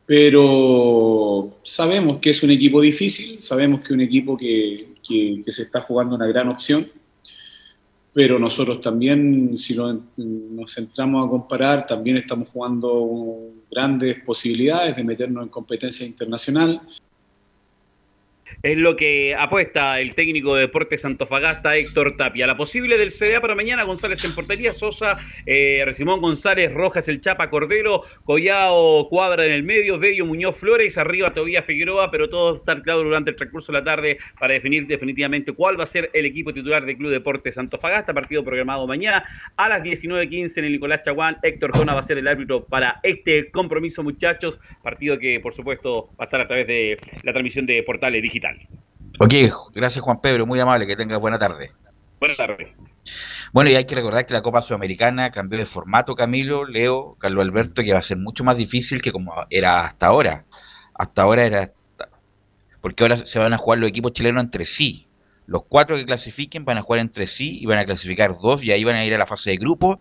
pero sabemos que es un equipo difícil, sabemos que es un equipo que, que, se está jugando una gran opción, pero nosotros también, si nos centramos a comparar, también estamos jugando grandes posibilidades de meternos en competencia internacional es lo que apuesta el técnico de Deportes Antofagasta, Héctor Tapia. La posible del CDA para mañana, González en portería, Sosa, eh, Simón González, Rojas, el Chapa, Cordero, Collao, Cuadra en el medio, Bello, Muñoz, Flores, arriba Tobías Figueroa, pero todo está claro durante el transcurso de la tarde para definir definitivamente cuál va a ser el equipo titular del Club Deportes Antofagasta, partido programado mañana a las 19.15 en el Nicolás Chaguán. Héctor Tona va a ser el árbitro para este compromiso, muchachos, partido que por supuesto va a estar a través de la transmisión de Portales Digital. Ok, gracias Juan Pedro, muy amable, que tengas buena tarde. Buenas tardes. Bueno, y hay que recordar que la Copa Sudamericana cambió de formato, Camilo, Leo, Carlos Alberto, que va a ser mucho más difícil que como era hasta ahora. Hasta ahora era... Porque ahora se van a jugar los equipos chilenos entre sí. Los cuatro que clasifiquen van a jugar entre sí y van a clasificar dos y ahí van a ir a la fase de grupo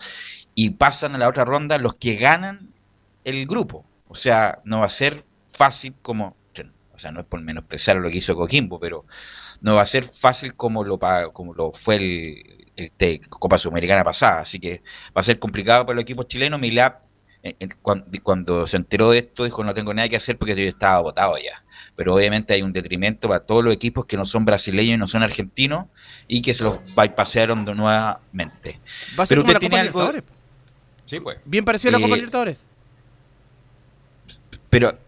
y pasan a la otra ronda los que ganan el grupo. O sea, no va a ser fácil como o sea, no es por menospreciar lo que hizo Coquimbo, pero no va a ser fácil como lo, como lo fue este, Copa Sudamericana pasada, así que va a ser complicado para los equipos chilenos. Milap, eh, eh, cuando, cuando, se enteró de esto, dijo no tengo nada que hacer porque yo estaba votado ya. Pero obviamente hay un detrimento para todos los equipos que no son brasileños y no son argentinos y que se los bypasearon nuevamente. ¿Va a ser como la Copa Libertadores? Sí, pues. Bien parecido a la Copa Libertadores. Pero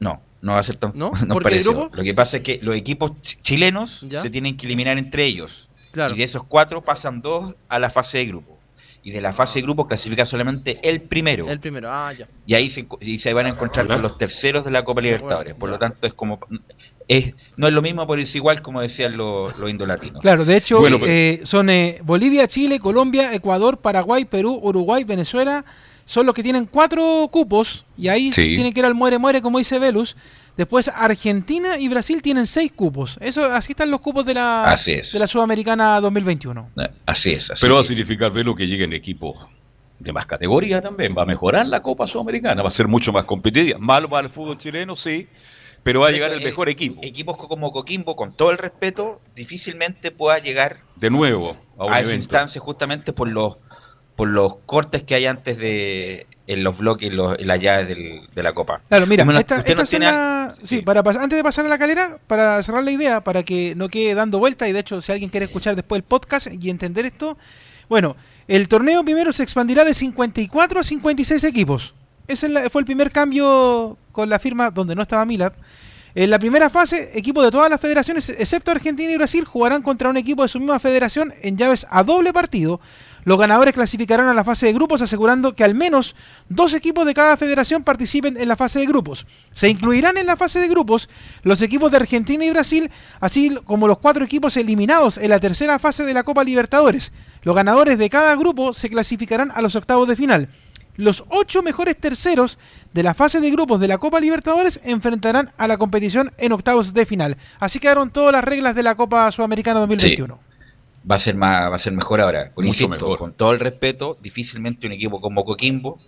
no, no va a ser tan ¿No? no parecido. Lo que pasa es que los equipos chilenos ¿Ya? se tienen que eliminar entre ellos. Claro. Y de esos cuatro pasan dos a la fase de grupo. Y de la fase de grupo clasifica solamente el primero. El primero, ah, ya. Y ahí se, y se van a encontrar con los terceros de la Copa Libertadores. Por lo tanto, es como. Es, no es lo mismo, pero es igual, como decían los, los indolatinos. Claro, de hecho, Bueno, pero- eh, son eh, Bolivia, Chile, Colombia, Ecuador, Paraguay, Perú, Uruguay, Venezuela. Son los que tienen cuatro cupos. Y ahí Sí. tienen que ir al muere-muere, como dice Velus. Después Argentina y Brasil tienen seis cupos. Eso, así están los cupos de la, Así es. de la Sudamericana 2021. Así es. Así Pero va a significar verlo que lleguen equipos de más categoría también. Va a mejorar la Copa Sudamericana, va a ser mucho más competitiva. Mal va el fútbol chileno, sí, pero va a llegar el mejor eh, equipo. Equipos como Coquimbo, con todo el respeto, difícilmente pueda llegar De nuevo a a esa instancia justamente por los por los cortes que hay antes de en los bloques, los- en las llaves del- de la Copa. Claro, mira, no- esta, usted no la- sí, para antes de pasar a la calera, para cerrar la idea, para que no quede dando vuelta, y de hecho, si alguien quiere escuchar después el podcast y entender esto, bueno, el torneo primero se expandirá de 54 a 56 equipos. Ese fue el primer cambio con la firma donde no estaba Milad. En la primera fase, equipos de todas las federaciones, excepto Argentina y Brasil, jugarán contra un equipo de su misma federación en llaves a doble partido. Los ganadores clasificarán a la fase de grupos, asegurando que al menos dos equipos de cada federación participen en la fase de grupos. Se incluirán en la fase de grupos los equipos de Argentina y Brasil, así como los cuatro equipos eliminados en la tercera fase de la Copa Libertadores. Los ganadores de cada grupo se clasificarán a los octavos de final. Los ocho mejores terceros de la fase de grupos de la Copa Libertadores enfrentarán a la competición en octavos de final. Así quedaron todas las reglas de la Copa Sudamericana 2021. Va a ser más, va a ser mejor ahora. Con, Mucho insisto, mejor. con todo el respeto, difícilmente un equipo como Coquimbo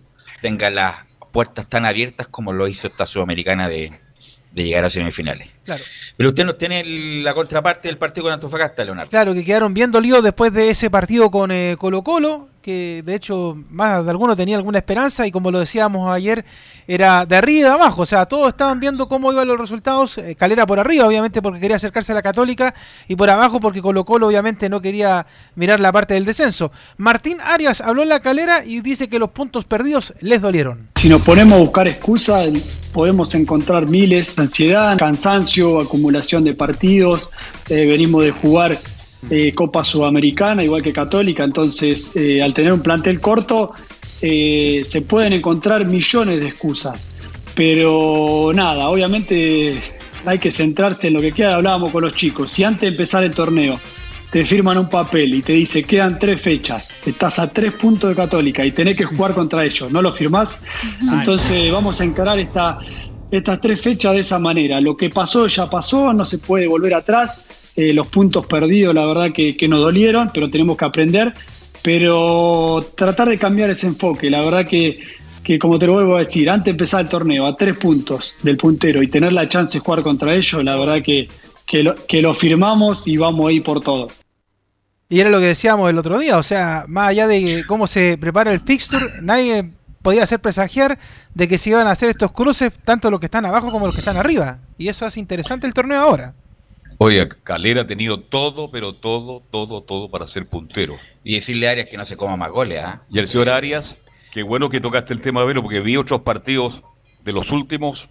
tenga las puertas tan abiertas como lo hizo esta sudamericana de, de llegar a semifinales. Claro. Pero usted nos tiene el- la contraparte del partido con Antofagasta, Leonardo. Claro, que quedaron bien dolidos después de ese partido con eh, Colo Colo, que de hecho más de alguno tenía alguna esperanza y como lo decíamos ayer, era de arriba y de abajo, o sea, todos estaban viendo cómo iban los resultados, eh, Calera por arriba obviamente porque quería acercarse a la Católica y por abajo porque Colo Colo obviamente no quería mirar la parte del descenso. Martín Arias habló en la Calera y dice que los puntos perdidos les dolieron. Si nos ponemos a buscar excusas, podemos encontrar miles, ansiedad, cansancio, acumulación de partidos, eh, venimos de jugar eh, Copa Sudamericana, igual que Católica, entonces eh, al tener un plantel corto eh, se pueden encontrar millones de excusas, pero nada, obviamente hay que centrarse en lo que queda, hablábamos con los chicos, si antes de empezar el torneo te firman un papel y te dice quedan tres fechas, estás a tres puntos de Católica y tenés que jugar contra ellos, ¿no lo firmás? Entonces vamos a encarar esta, estas tres fechas de esa manera. Lo que pasó ya pasó, no se puede volver atrás. Eh, los puntos perdidos, la verdad que, nos dolieron, pero tenemos que aprender. Pero tratar de cambiar ese enfoque, la verdad que, que como te lo vuelvo a decir, antes de empezar el torneo a tres puntos del puntero y tener la chance de jugar contra ellos, la verdad que, que, lo, que lo firmamos y vamos a ir por todo. Y era lo que decíamos el otro día, o sea, más allá de cómo se prepara el fixture, nadie podía hacer presagiar de que se iban a hacer estos cruces, tanto los que están abajo como los que están arriba. Y eso hace interesante el torneo ahora. Oye, Calera ha tenido todo, pero todo, todo, todo para ser puntero. Y decirle a Arias que no se coma más goles, ¿ah? Y el señor Arias, qué bueno que tocaste el tema, Velo, porque vi otros partidos de los últimos.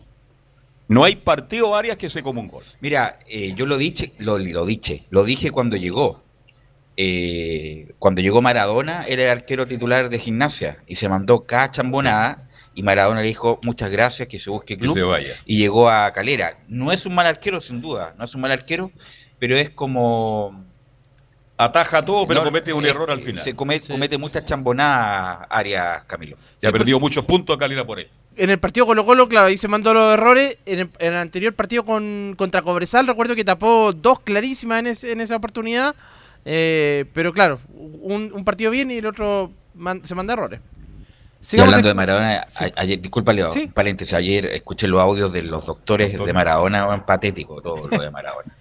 No hay partido Arias que se coma un gol. Mira, eh, yo lo dije, lo, lo dije, lo dije cuando llegó. Eh, cuando llegó Maradona, era el arquero titular de gimnasia y se mandó cada chambonada y Maradona le dijo muchas gracias, que se busque club se vaya. y llegó a Calera. No es un mal arquero, sin duda, no es un mal arquero, pero es como... Ataja todo, pero No, comete un eh, error al final. Se come- comete muchas chambonadas, Arias Camilo. Ya ha perdido muchos puntos a Calera por él. En el partido Colo Colo, claro, ahí se mandó los errores. En el, en el anterior partido con, contra Cobresal, recuerdo que tapó dos clarísimas en, en esa oportunidad. Eh, pero claro, un, un partido bien y el otro man- se manda errores. Y hablando de Maradona, a- ayer, disculpa, Leo, Sí. paréntesis, ayer escuché los audios de los doctores de Maradona, patético todo lo de Maradona.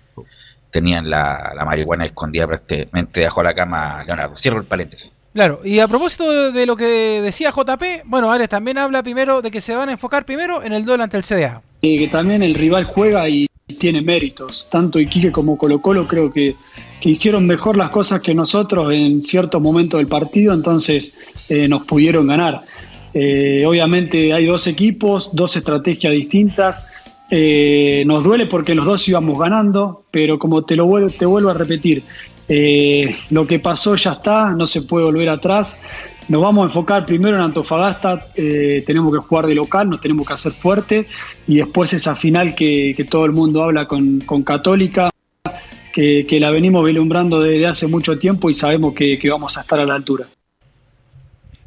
tenían la, la marihuana escondida prácticamente debajo de la cama, Leonardo. Cierro el paréntesis. Claro, y a propósito de lo que decía JP, bueno, Ares también habla primero de que se van a enfocar primero en el duelo ante el CDA. Y que también el rival juega y tiene méritos. Tanto Iquique como Colo Colo creo que, hicieron mejor las cosas que nosotros en cierto momento del partido, entonces eh, nos pudieron ganar. Eh, obviamente hay dos equipos, dos estrategias distintas. Eh, nos duele porque los dos íbamos ganando, pero como te lo vuelvo, te vuelvo a repetir, lo que pasó ya está, no se puede volver atrás. Nos vamos a enfocar primero en Antofagasta, tenemos que jugar de local, nos tenemos que hacer fuerte y después esa final que, todo el mundo habla con, Católica, que, la venimos vislumbrando desde hace mucho tiempo y sabemos que, que vamos a estar a la altura.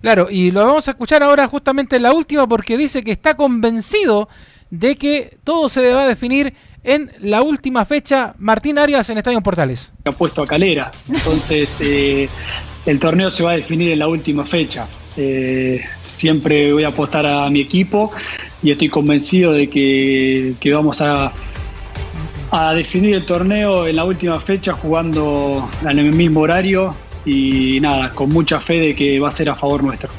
Claro, y lo vamos a escuchar ahora justamente en la última porque dice que está convencido de que todo se va a definir en la última fecha Martín Arias en Estadio Portales. Ha puesto a Calera, entonces eh, el torneo se va a definir en la última fecha. Eh, siempre voy a apostar a mi equipo y estoy convencido de que, vamos a, a definir el torneo en la última fecha jugando en el mismo horario y nada, con mucha fe de que va a ser a favor nuestro.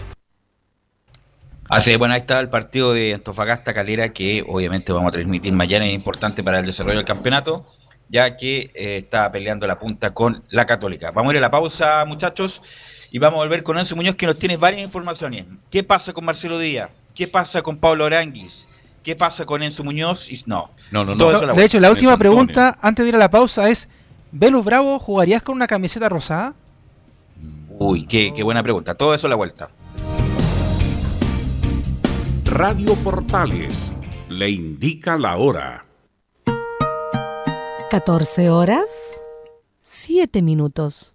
Así bueno, ahí está el partido de Antofagasta Calera que obviamente vamos a transmitir mañana, es importante para el desarrollo del campeonato, ya que eh, está peleando la punta con la Católica. Vamos a ir a la pausa, muchachos, y vamos a volver con Enzo Muñoz que nos tiene varias informaciones. ¿Qué pasa con Marcelo Díaz? ¿Qué pasa con Pablo Aranguis? ¿Qué pasa con Enzo Muñoz? Y no, no, no. no. de hecho, la última pregunta antes de ir a la pausa es, ¿Velus Bravo jugarías con una camiseta rosada? Uy, qué, qué buena pregunta. Todo eso a la vuelta. Radio Portales le indica la hora. 14 horas, 7 minutos.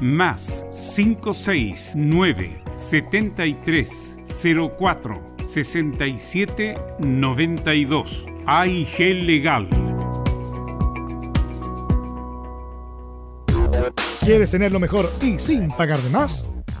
más 569 73 04 67 92 AIG Legal. ¿Quieres tener lo mejor y sin pagar de más?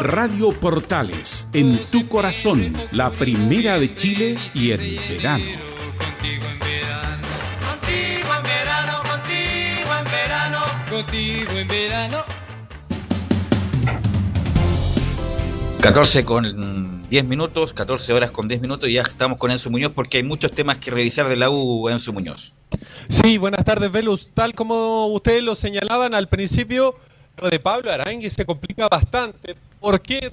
Radio Portales, en tu corazón, la primera de Chile y en verano. Contigo en verano, contigo en verano, contigo en verano, contigo en verano. 14 con 10 minutos, 14 horas con 10 minutos y ya estamos con Enzo Muñoz porque hay muchos temas que revisar de la U, Enzo Muñoz. Sí, buenas tardes, Velus. Tal como ustedes lo señalaban al principio, lo de Pablo Arangui se complica bastante. ¿Por qué?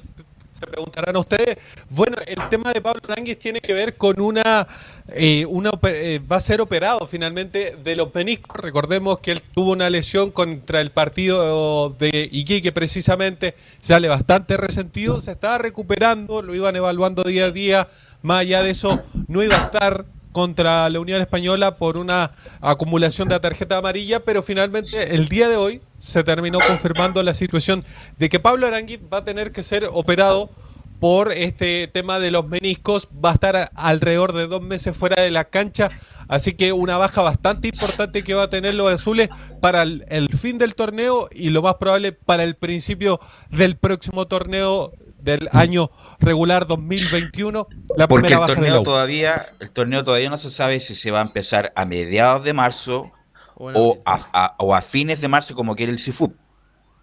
Se preguntarán ustedes. Bueno, el tema de Pablo Arangui tiene que ver con una, eh, una eh, va a ser operado finalmente de los meniscos. Recordemos que él tuvo una lesión contra el partido de Iquique precisamente, sale bastante resentido, se estaba recuperando, lo iban evaluando día a día. Más allá de eso, no iba a estar contra la Unión Española por una acumulación de tarjeta amarilla, pero finalmente el día de hoy se terminó confirmando la situación de que Pablo Arangui va a tener que ser operado por este tema de los meniscos, va a estar alrededor de dos meses fuera de la cancha, así que una baja bastante importante que va a tener los azules para el, fin del torneo y lo más probable para el principio del próximo torneo del año regular 2021. La Porque primera el baja de la torneo todavía, el torneo todavía no se sabe si se va a empezar a mediados de marzo o a, a- o a fines de marzo como quiere el CIFUP.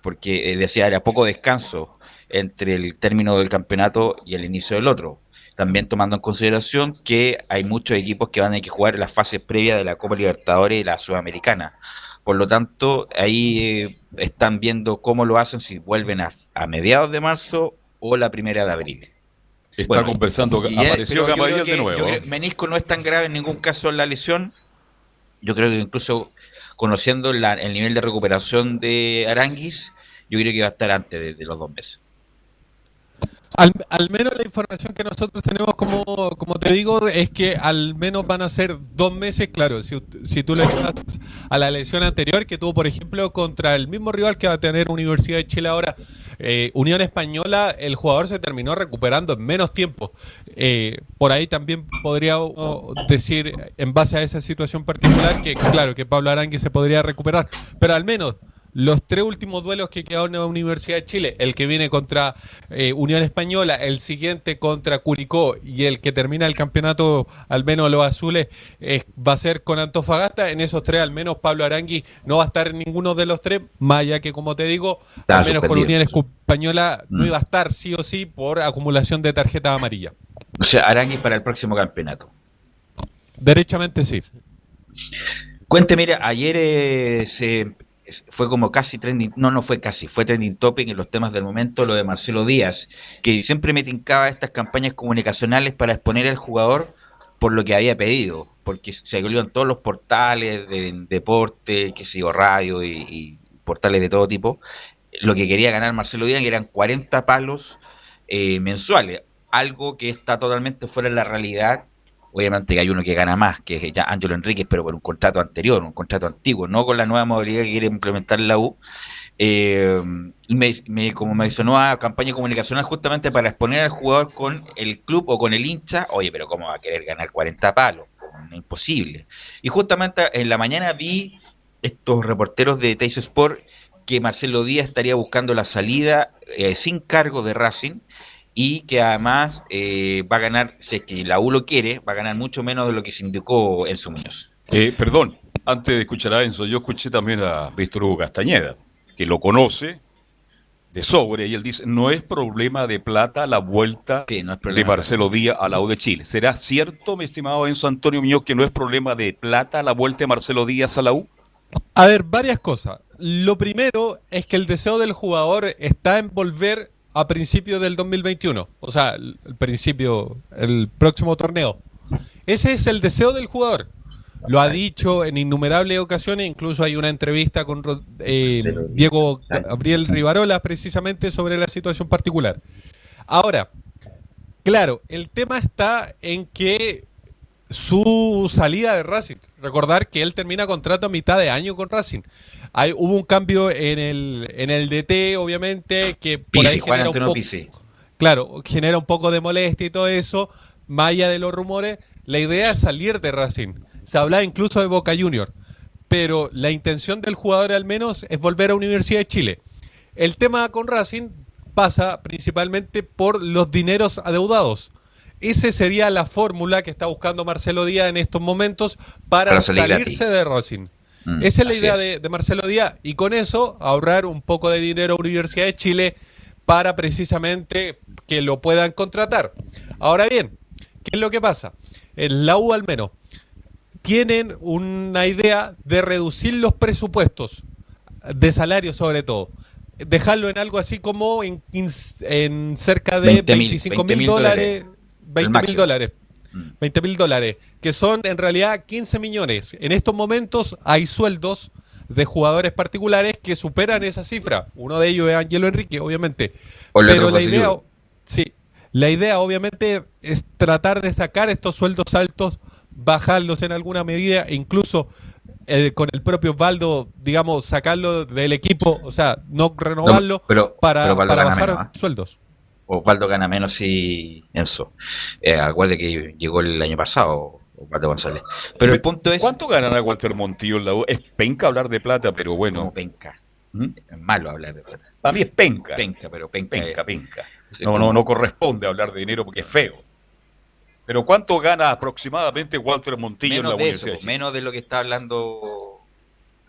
Porque eh, decía era poco descanso entre el término del campeonato y el inicio del otro. También tomando en consideración que hay muchos equipos que van a tener que jugar las fases previas de la Copa Libertadores y la Sudamericana. Por lo tanto, ahí eh, están viendo cómo lo hacen, si vuelven a, a mediados de marzo o la primera de abril. Está conversando, y es- apareció creo de nuevo. creo- menisco no es tan grave en ningún caso la lesión. Yo creo que incluso conociendo la- el nivel de recuperación de Aranguis, yo creo que va a estar antes de, de los dos meses. Al, al menos la información que nosotros tenemos, como, como te digo, es que al menos van a ser dos meses, claro, si, si tú le das a la lesión anterior que tuvo, por ejemplo, contra el mismo rival que va a tener Universidad de Chile ahora, eh, Unión Española, el jugador se terminó recuperando en menos tiempo. Eh, por ahí también podría decir, en base a esa situación particular, que claro, que Pablo Arangui se podría recuperar, pero al menos los tres últimos duelos que quedaron en la Universidad de Chile, el que viene contra eh, Unión Española, el siguiente contra Curicó y el que termina el campeonato, al menos los azules, eh, va a ser con Antofagasta. En esos tres, al menos Pablo Arangui no va a estar en ninguno de los tres, más allá que, como te digo, Está al menos con. Unión Española no Mm. iba a estar sí o sí por acumulación de tarjeta amarilla. O sea, Aranguis para el próximo campeonato. Derechamente sí. Cuente, mira, ayer eh, se fue como casi trending, no, no fue casi, fue trending topic en los temas del momento, lo de Marcelo Díaz, que siempre me tincaba estas campañas comunicacionales para exponer al jugador por lo que había pedido, porque se salió todos los portales de deporte, que sé yo, radio y, portales de todo tipo, lo que quería ganar Marcelo Díaz, eran 40 palos eh, mensuales, algo que está totalmente fuera de la realidad Obviamente que hay uno que gana más, que es ya Ángelo Enríquez, pero por un contrato anterior, un contrato antiguo, no con la nueva modalidad que quiere implementar la U. Eh, y me, como me mencionó a campaña comunicacional justamente para exponer al jugador con el club o con el hincha, oye, pero ¿cómo va a querer ganar 40 palos? Imposible. Y justamente en la mañana vi estos reporteros de Teis Sport que Marcelo Díaz estaría buscando la salida eh, sin cargo de Racing y que además eh, va a ganar, si es que la U lo quiere, va a ganar mucho menos de lo que se indicó en su Muñoz. Eh, perdón, antes de escuchar a Enzo, yo escuché también a Víctor Hugo Castañeda, que lo conoce de sobre, y él dice, no es problema de plata la vuelta de problema Marcelo Díaz a la U de Chile. ¿Será cierto, mi estimado Enzo Antonio Muñoz, que no es problema de plata la vuelta de Marcelo Díaz a la U? A ver, varias cosas. Lo primero es que el deseo del jugador está en volver a principios del 2021. O sea, el principio, el próximo torneo. Ese es el deseo del jugador. Lo ha dicho en innumerables ocasiones, incluso hay una entrevista con eh, Diego Gabriel Rivarola precisamente sobre la situación particular. Ahora, claro, el tema está en que su salida de Racing, recordar que él termina contrato a mitad de año con Racing. Hay, hubo un cambio en el, en el DT, obviamente, que por Pizzi, ahí Juan genera un poco, Pizzi. Claro, genera un poco de molestia y todo eso. Más allá de los rumores, la idea es salir de Racing. Se hablaba incluso de Boca Junior. Pero la intención del jugador al menos es volver a Universidad de Chile. El tema con Racing pasa principalmente por los dineros adeudados. Esa sería la fórmula que está buscando Marcelo Díaz en estos momentos para, Para salir salirse de Racing. Mm, Esa es la idea es. de, de Marcelo Díaz y con eso ahorrar un poco de dinero a Universidad de Chile para precisamente que lo puedan contratar. Ahora bien, ¿qué es lo que pasa? En la U al menos tienen una idea de reducir los presupuestos de salario sobre todo. Dejarlo en algo así como en, 15 en cerca de 20 mil, 25 20 mil dólares. 20 mil dólares. 20 mil dólares, que son en realidad 15 millones. En estos momentos hay sueldos de jugadores particulares que superan esa cifra. Uno de ellos es Angelo Enrique, obviamente. Pero la idea, sí, la idea obviamente es tratar de sacar estos sueldos altos, bajarlos en alguna medida, e incluso eh, con el propio Osvaldo, digamos, sacarlo del equipo, o sea, no renovarlo No, pero- para, pero bajar menos, ¿ah? sueldos. Osvaldo gana menos y Enzo. Eh, acuerde que llegó el año pasado Osvaldo González. Pero el punto es. ¿Cuánto ganará Walter Montillo en la U? Es penca hablar de plata, pero bueno. Como penca. Es malo hablar de plata. Para mí es penca. Penca, pero penca. Penca, es- penca. No, no, no corresponde hablar de dinero porque es feo. Pero ¿cuánto gana aproximadamente Walter Montillo menos en la de Universidad eso, de Chile? menos de lo que está hablando.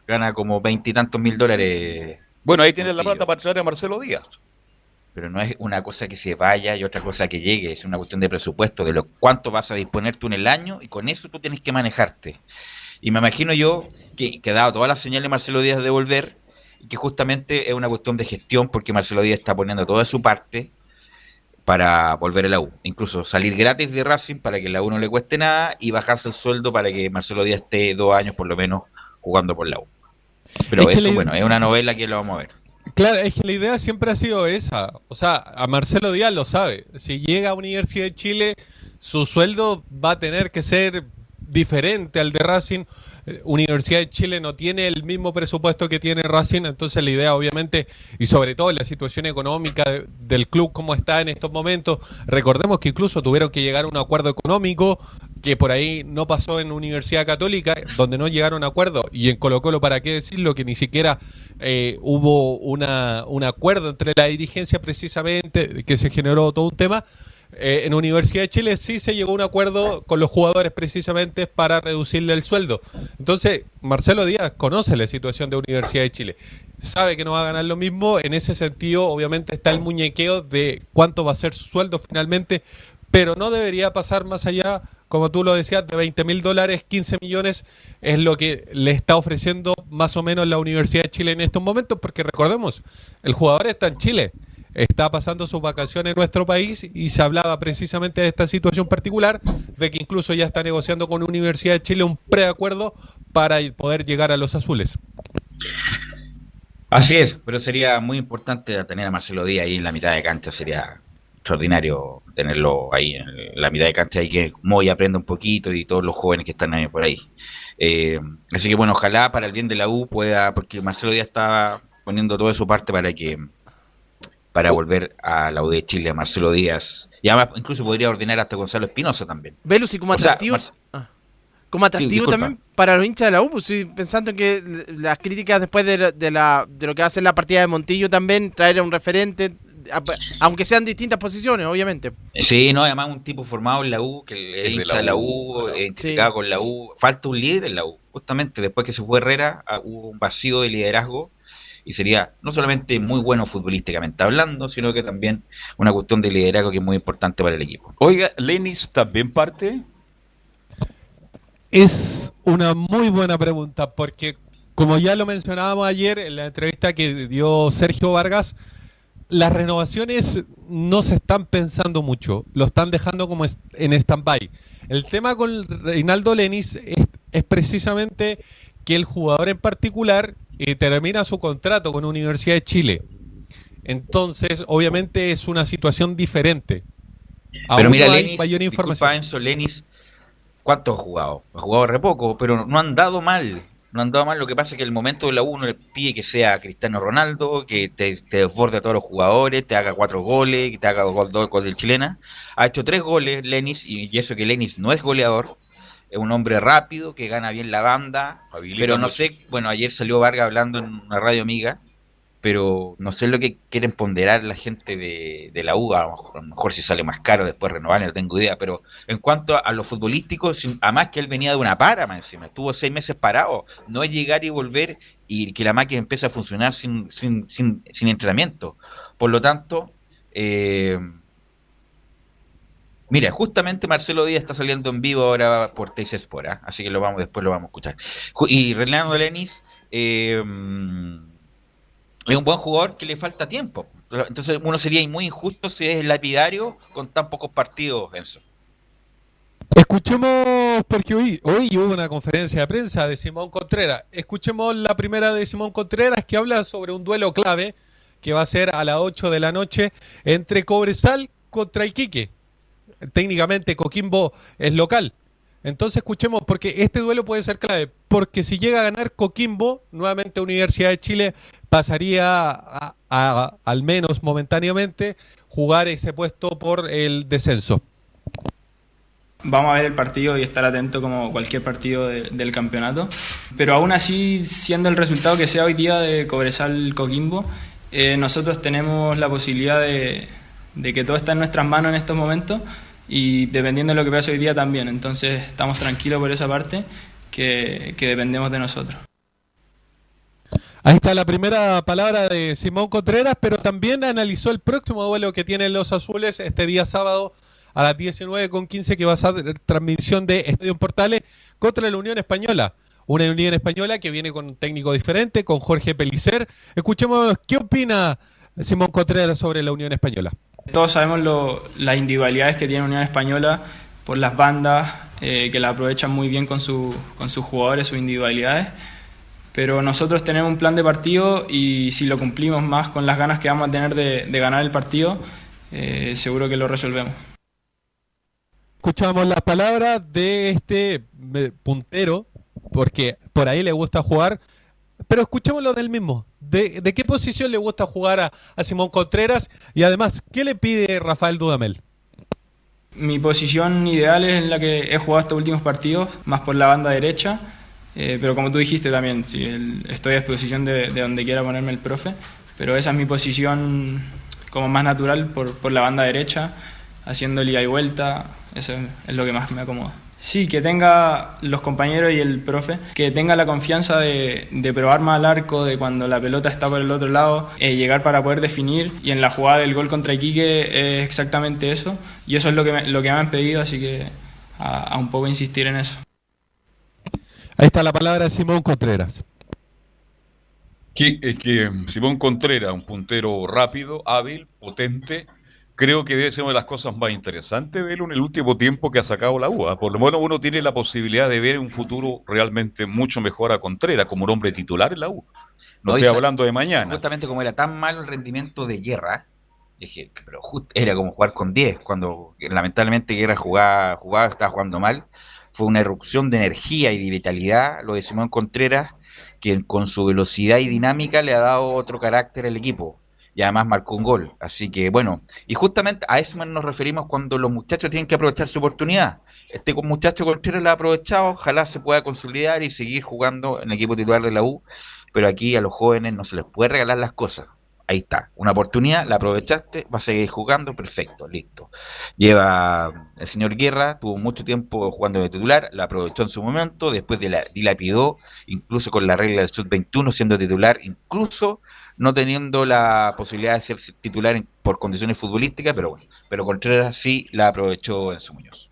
Gana como veintitantos mil dólares. Bueno, ahí tienes la plata para traer a Marcelo Díaz. Pero no es una cosa que se vaya y otra cosa que llegue, es una cuestión de presupuesto, de lo cuánto vas a disponer tú en el año y con eso tú tienes que manejarte. Y me imagino yo que, que dado todas las señales de Marcelo Díaz de volver, que justamente es una cuestión de gestión porque Marcelo Díaz está poniendo toda su parte para volver a la U. Incluso salir gratis de Racing para que la U no le cueste nada y bajarse el sueldo para que Marcelo Díaz esté dos años por lo menos jugando por la U. Pero Es eso, bueno, es una novela que lo vamos a ver. Claro, es que la idea siempre ha sido esa. O sea, a Marcelo Díaz lo sabe. Si llega a Universidad de Chile, su sueldo va a tener que ser diferente al de Racing. Eh, Universidad de Chile no tiene el mismo presupuesto que tiene Racing, entonces la idea obviamente, y sobre todo la situación económica de- del club como está en estos momentos, recordemos que incluso tuvieron que llegar a un acuerdo económico que por ahí no pasó en Universidad Católica, donde no llegaron a acuerdo, y en Colo Colo, ¿para qué decirlo? Que ni siquiera eh, hubo una, un acuerdo entre la dirigencia precisamente, que se generó todo un tema. Eh, en Universidad de Chile sí se llegó a un acuerdo con los jugadores precisamente para reducirle el sueldo. Entonces, Marcelo Díaz conoce la situación de Universidad de Chile. Sabe que no va a ganar lo mismo. En ese sentido, obviamente, está el muñequeo de cuánto va a ser su sueldo finalmente, pero no debería pasar más allá, como tú lo decías, de 20 mil dólares, 15 millones es lo que le está ofreciendo más o menos la Universidad de Chile en estos momentos, porque recordemos, el jugador está en Chile, está pasando sus vacaciones en nuestro país y se hablaba precisamente de esta situación particular, de que incluso ya está negociando con Universidad de Chile un preacuerdo para poder llegar a los azules. Así es, pero sería muy importante tener a Marcelo Díaz ahí en la mitad de cancha, sería extraordinario tenerlo ahí en la mitad de cancha y que Moy aprenda un poquito y todos los jóvenes que están ahí por ahí. Eh, así que bueno, ojalá para el bien de la U pueda, porque Marcelo Díaz está poniendo toda su parte para que para volver a la U de Chile, a Marcelo Díaz. Y además incluso podría ordenar hasta Gonzalo Espinosa también. Velus y como O sea, atractivo, ah, como atractivo también para los hinchas de la U, pues, estoy pensando en que las críticas después de, la- de, la, de lo que va a ser la partida de Montillo también, traer a un referente, aunque sean distintas posiciones, obviamente. Sí, no, además un tipo formado en la U, que es de hincha la de la U, U, eh, identificado con la U. Falta un líder en la U. Justamente después que se fue Herrera, ah, hubo un vacío de liderazgo y sería no solamente muy bueno futbolísticamente hablando, sino que también una cuestión de liderazgo que es muy importante para el equipo. Oiga, ¿Lenis también parte? Es una muy buena pregunta porque, como ya lo mencionábamos ayer en la entrevista que dio Sergio Vargas, las renovaciones no se están pensando mucho, lo están dejando como en stand-by. El tema con Reinaldo Lenis es, es precisamente que el jugador en particular eh, termina su contrato con Universidad de Chile. Entonces, obviamente es una situación diferente. Pero Aún mira, no hay Lenis, mayor disculpa información. Enzo, Lenis, ¿cuánto ha jugado? Ha jugado re poco, pero no han dado mal. No han dado mal, lo que pasa es que el momento de la U no le pide que sea Cristiano Ronaldo, que te, te desborde a todos los jugadores, te haga cuatro goles, que te haga gol, dos goles del chilena. Ha hecho tres goles Lenis, y, y eso que Lenis no es goleador, es un hombre rápido, que gana bien la banda, pero no sé, bueno, ayer salió Vargas hablando en una radio amiga, pero no sé lo que quieren ponderar la gente de, de la U, a lo, mejor, si sale más caro después renovar, no tengo idea, pero en cuanto a, a lo futbolístico, sin- además que él venía de una para encima, estuvo seis meses parado, no es llegar y volver y que la máquina empiece a funcionar sin, sin, sin, sin entrenamiento. Por lo tanto, eh, Mira, justamente Marcelo Díaz está saliendo en vivo ahora por Teis Sport, ¿ah? así que lo vamos, después lo vamos a escuchar. Y Renando Lenis eh, es un buen jugador que le falta tiempo. Entonces uno sería muy injusto si es lapidario con tan pocos partidos, Enzo. Escuchemos, porque hoy, hoy hubo una conferencia de prensa de Simón Contreras. Escuchemos la primera de Simón Contreras que habla sobre un duelo clave que va a ser a las 8 de la noche entre Cobresal contra Iquique. Técnicamente Coquimbo es local. Entonces escuchemos, porque este duelo puede ser clave, porque si llega a ganar Coquimbo, nuevamente Universidad de Chile pasaría al menos momentáneamente jugar ese puesto por el descenso. Vamos a ver el partido y estar atento como cualquier partido de- del campeonato. Pero aún así, siendo el resultado que sea hoy día de Cobresal Coquimbo, eh, nosotros tenemos la posibilidad de, que todo está en nuestras manos en estos momentos y dependiendo de lo que pase hoy día también. Entonces estamos tranquilos por esa parte que dependemos de nosotros. Ahí está la primera palabra de Simón Contreras, pero también analizó el próximo duelo que tienen los azules este día sábado a las 19.15 que va a ser transmisión de Estadio Portales contra la Unión Española. Una Unión Española que viene con un técnico diferente, con Jorge Pelicer. Escuchemos qué opina Simón Contreras sobre la Unión Española. Todos sabemos las individualidades que tiene Unión Española por las bandas, eh, que la aprovechan muy bien con sus jugadores, sus individualidades. Pero nosotros tenemos un plan de partido y si lo cumplimos más con las ganas que vamos a tener de, de ganar el partido, eh, seguro que lo resolvemos. Escuchamos las palabras de este eh, puntero, porque por ahí le gusta jugar, pero escuchemos lo del mismo. ¿De, de qué posición le gusta jugar a, a Simón Contreras? Y además, ¿qué le pide Rafael Dudamel? Mi posición ideal es en la que he jugado estos últimos partidos, más por la banda derecha, eh, pero como tú dijiste también, sí, el- estoy a disposición de, de donde quiera ponerme el profe, pero esa es mi posición como más natural por, por la banda derecha, haciendo ida y vuelta, eso es lo que más me acomoda. Sí, que tenga los compañeros y el profe, que tenga la confianza de, de probar más al arco, de cuando la pelota está por el otro lado, eh, llegar para poder definir. Y en la jugada del gol contra Iquique es exactamente eso. Y eso es lo que me, lo que me han pedido, así que a, a un poco insistir en eso. Ahí está la palabra de Simón Contreras. Que, es que Simón Contreras, un puntero rápido, hábil, potente, creo que debe ser una de las cosas más interesantes verlo en el último tiempo que ha sacado la UA. Por lo menos uno tiene la posibilidad de ver un futuro realmente mucho mejor a Contreras como un hombre titular en la U. No, No, estoy hablando de mañana. Justamente como era tan malo el rendimiento de Guerra, dije, pero just- era como jugar con 10, cuando lamentablemente Guerra jugaba, jugaba, estaba jugando mal. Fue una erupción de energía y de vitalidad lo de Simón Contreras, que con su velocidad y dinámica le ha dado otro carácter al equipo. Y además marcó un gol. Así que bueno, y justamente a eso nos referimos cuando los muchachos tienen que aprovechar su oportunidad. Este muchacho Contreras lo ha aprovechado, ojalá se pueda consolidar y seguir jugando en el equipo titular de la U pero aquí a los jóvenes no se les puede regalar las cosas. Ahí está, una oportunidad, la aprovechaste, va a seguir jugando, perfecto, listo. Lleva el señor Guerra, tuvo mucho tiempo jugando de titular, la aprovechó en su momento, después de la dilapidó, incluso con la regla del sub-21 siendo titular, incluso no teniendo la posibilidad de ser titular en- por condiciones futbolísticas, pero bueno, pero Contreras sí la aprovechó en su Muñoz.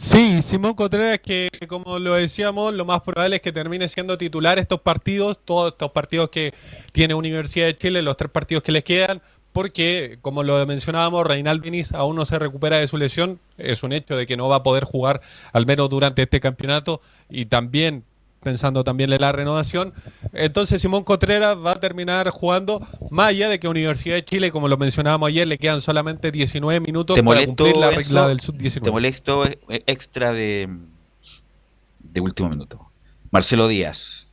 Sí, Simón Contreras que como lo decíamos, lo más probable es que termine siendo titular estos partidos, todos estos partidos que tiene Universidad de Chile, los tres partidos que les quedan, porque como lo mencionábamos, Reinald Diniz aún no se recupera de su lesión, es un hecho de que no va a poder jugar al menos durante este campeonato y también pensando también en la renovación. Entonces Simón Contreras va a terminar jugando, más allá de que Universidad de Chile, como lo mencionábamos ayer, le quedan solamente 19 minutos ¿Te para molesto, cumplir la regla del sub-19. Te molesto eh, extra de, de último minuto. Marcelo Díaz,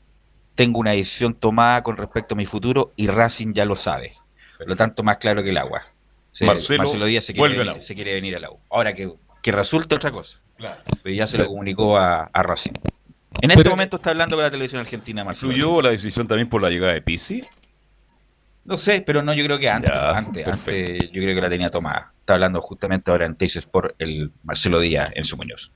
tengo una decisión tomada con respecto a mi futuro y Racing ya lo sabe. Por lo tanto, más claro que el agua. Se- Marcelo Díaz se quiere, venir, se quiere venir al agua. Ahora que, que resulte otra cosa. Claro. Pero ya se lo comunicó a, a Racing. En este momento está hablando con la televisión argentina, Marcelo. ¿Influyó la decisión también por la llegada de Pizzi? No sé, pero no, yo creo que antes, antes, antes, yo creo que la tenía tomada. Está hablando justamente ahora en Teis por el Marcelo Díaz en su Muñoz.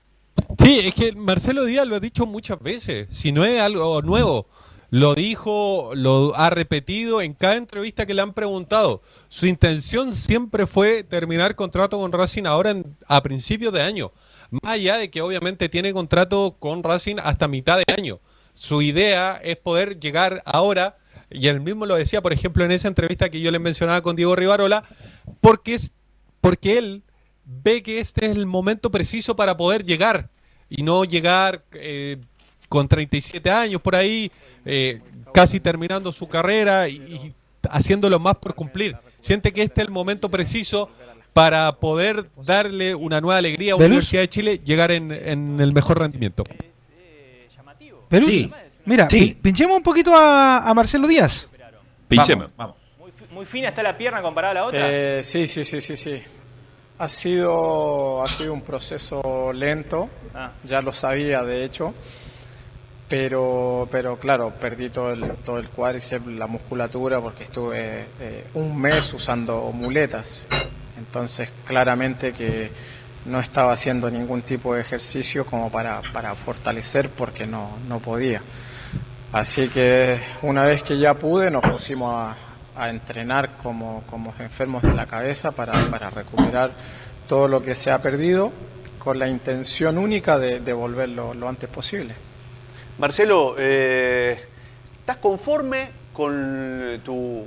Sí, es que Marcelo Díaz lo ha dicho muchas veces. Si no es algo nuevo, lo dijo, lo ha repetido en cada entrevista que le han preguntado. Su intención siempre fue terminar contrato con Racing ahora en- a principios de año. Más allá de que obviamente tiene contrato con Racing hasta mitad de año. Su idea es poder llegar ahora, y él mismo lo decía, por ejemplo, en esa entrevista que yo le mencionaba con Diego Rivarola, porque, es, porque él ve que este es el momento preciso para poder llegar y no llegar eh, con 37 años por ahí, eh, casi terminando su carrera y haciéndolo más por cumplir. Siente que este es el momento preciso para poder darle una nueva alegría a la. Universidad de Chile, llegar en, en el mejor rendimiento. Velus, Sí. mira, Sí. pi- pinchemos un poquito a, a Marcelo Díaz. Pinchemos. Muy fina está la pierna comparada a la otra. Eh, sí, sí, sí, sí, sí. Ha sido, ha sido un proceso lento, Ah. ya lo sabía de hecho, pero, pero claro, perdí todo el, todo el cuádriceps, la musculatura, porque estuve eh, un mes usando muletas. Entonces, claramente que no estaba haciendo ningún tipo de ejercicio como para, para fortalecer porque no, no podía. Así que una vez que ya pude, nos pusimos a, entrenar como, como enfermos de la cabeza para, para recuperar todo lo que se ha perdido con la intención única de, de volverlo lo antes posible. Marcelo, eh, ¿estás conforme con tu-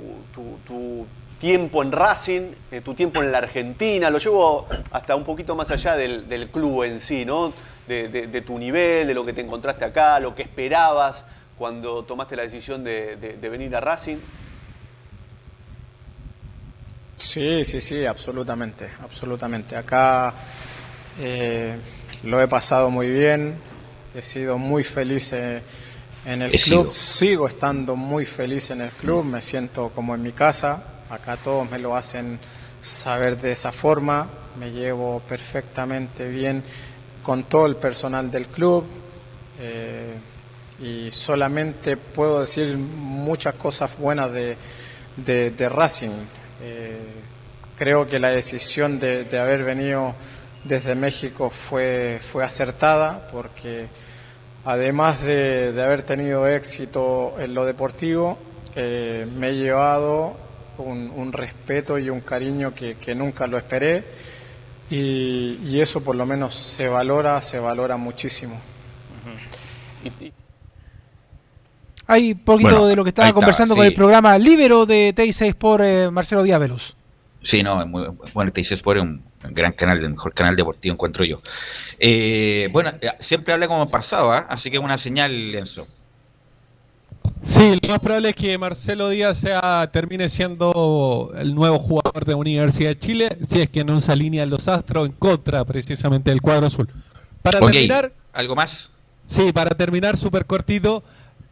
tu tiempo en Racing, eh, tu tiempo en la Argentina? Lo llevo hasta un poquito más allá del, del club en sí, ¿no? De, de- de tu nivel, de lo que te encontraste acá, lo que esperabas cuando tomaste la decisión de, de- de venir a Racing. Sí, sí, sí, absolutamente, absolutamente. Acá eh, lo he pasado muy bien, he sido muy feliz eh, en el He club, sido. sigo estando muy feliz en el club, me siento como en mi casa, acá todos me lo hacen saber de esa forma, me llevo perfectamente bien con todo el personal del club eh, y solamente puedo decir muchas cosas buenas de, de, Racing. Eh, creo que la decisión de, haber venido desde México fue, fue acertada porque además de, de haber tenido éxito en lo deportivo, eh, me he llevado un, un respeto y un cariño que, que nunca lo esperé y, y eso por lo menos se valora, se valora muchísimo. Hay un poquito Bueno, de lo que estaba está, conversando con sí. el programa Libero de T6 por eh, Marcelo Díaz. Sí, no, es muy, bueno, te dices por un gran canal, el mejor canal deportivo encuentro yo. Eh, bueno, eh, siempre habla como pasado, así que es una señal, Enzo. Sí, lo más probable es que Marcelo Díaz sea, termine siendo el nuevo jugador de Universidad de Chile, si es que no se alinean los astros en contra precisamente del cuadro azul. Para terminar, ¿algo más? Sí, para terminar súper cortito,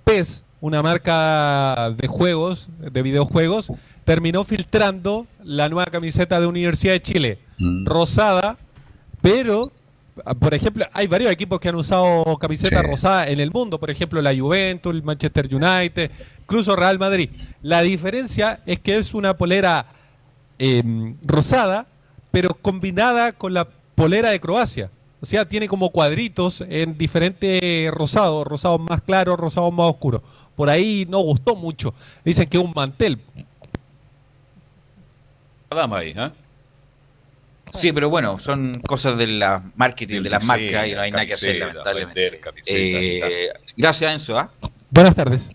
PES, una marca de juegos, de videojuegos, terminó filtrando la nueva camiseta de Universidad de Chile, Mm. rosada, pero, por ejemplo, hay varios equipos que han usado camisetas Sí. rosadas en el mundo, por ejemplo, la Juventus, el Manchester United, incluso Real Madrid. La diferencia es que es una polera em, rosada, pero combinada con la polera de Croacia. O sea, tiene como cuadritos en diferentes rosados, rosados más claros, rosados más oscuros. Por ahí no gustó mucho. Dicen que es un mantel. Dama ahí, ¿ah? Sí, pero bueno, son cosas de la marketing, de las Sí, marcas y no hay nada que hacer, lamentablemente. vender Eh, gracias, Enzo. ¿ah? Buenas tardes.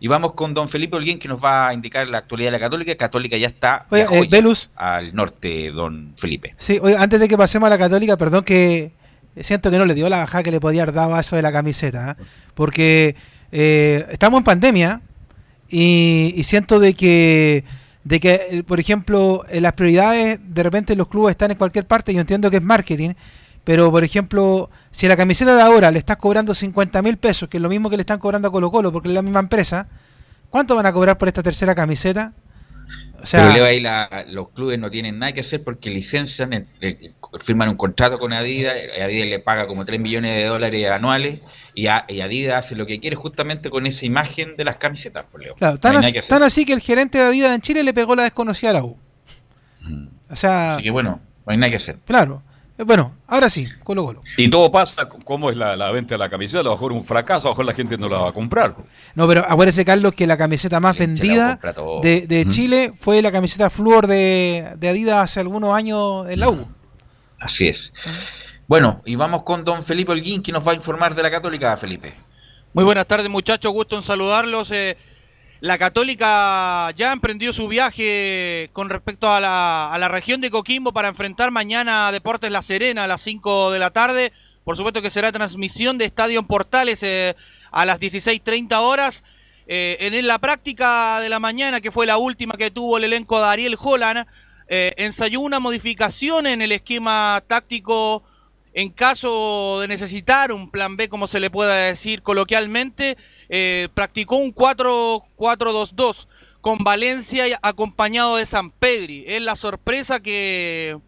Y vamos con don Felipe Holguín, que nos va a indicar la actualidad de la Católica. Católica ya está Oye, eh, al norte, don Felipe. Sí, oye, antes de que pasemos a la católica, perdón que siento que no le dio la bajada que le podía haber dado a eso de la camiseta, ¿ah? porque eh, estamos en pandemia y, y siento de que, de que eh, por ejemplo, eh, las prioridades de repente los clubes están en cualquier parte, yo entiendo que es marketing, pero por ejemplo, si a la camiseta de ahora le estás cobrando 50 mil pesos, que es lo mismo que le están cobrando a Colo Colo, porque es la misma empresa, ¿cuánto van a cobrar por esta tercera camiseta? O sea- Pero Leo, ahí la- los clubes no tienen nada que hacer porque licencian, eh, firman un contrato con Adidas, eh, Adidas le paga como 3 millones de dólares anuales y, a- y Adidas hace lo que quiere justamente con esa imagen de las camisetas, por Leo. Claro, No tan, nada así, que hacer. tan así que el gerente de Adidas en Chile le pegó la desconocida a la U. O sea, Así que bueno, no hay nada que hacer. claro. Eh, Bueno, ahora sí, Colo Colo. Y todo pasa, ¿cómo es la, la venta de la camiseta? A lo mejor un fracaso, a lo mejor la gente no la va a comprar. No, pero acuérdese, Carlos, que la camiseta más vendida de. Chile fue la camiseta Fluor de, de Adidas hace algunos años en la U. Así es. Bueno, y vamos con don Felipe Holguín, que nos va a informar de la Católica, Felipe. Muy buenas tardes muchachos, gusto en saludarlos. Eh, la Católica ya emprendió su viaje con respecto a la, a la región de Coquimbo para enfrentar mañana a Deportes La Serena a las 5 de la tarde. Por supuesto que será transmisión de Estadio Portales eh, a las 16.30 horas. Eh, en la práctica de la mañana, que fue la última que tuvo el elenco de Ariel Holland, eh, ensayó una modificación en el esquema táctico en caso de necesitar un plan B, como se le pueda decir coloquialmente, eh, practicó un 4-4-2-2 con Valencia y acompañado de San Pedri. Es la sorpresa que,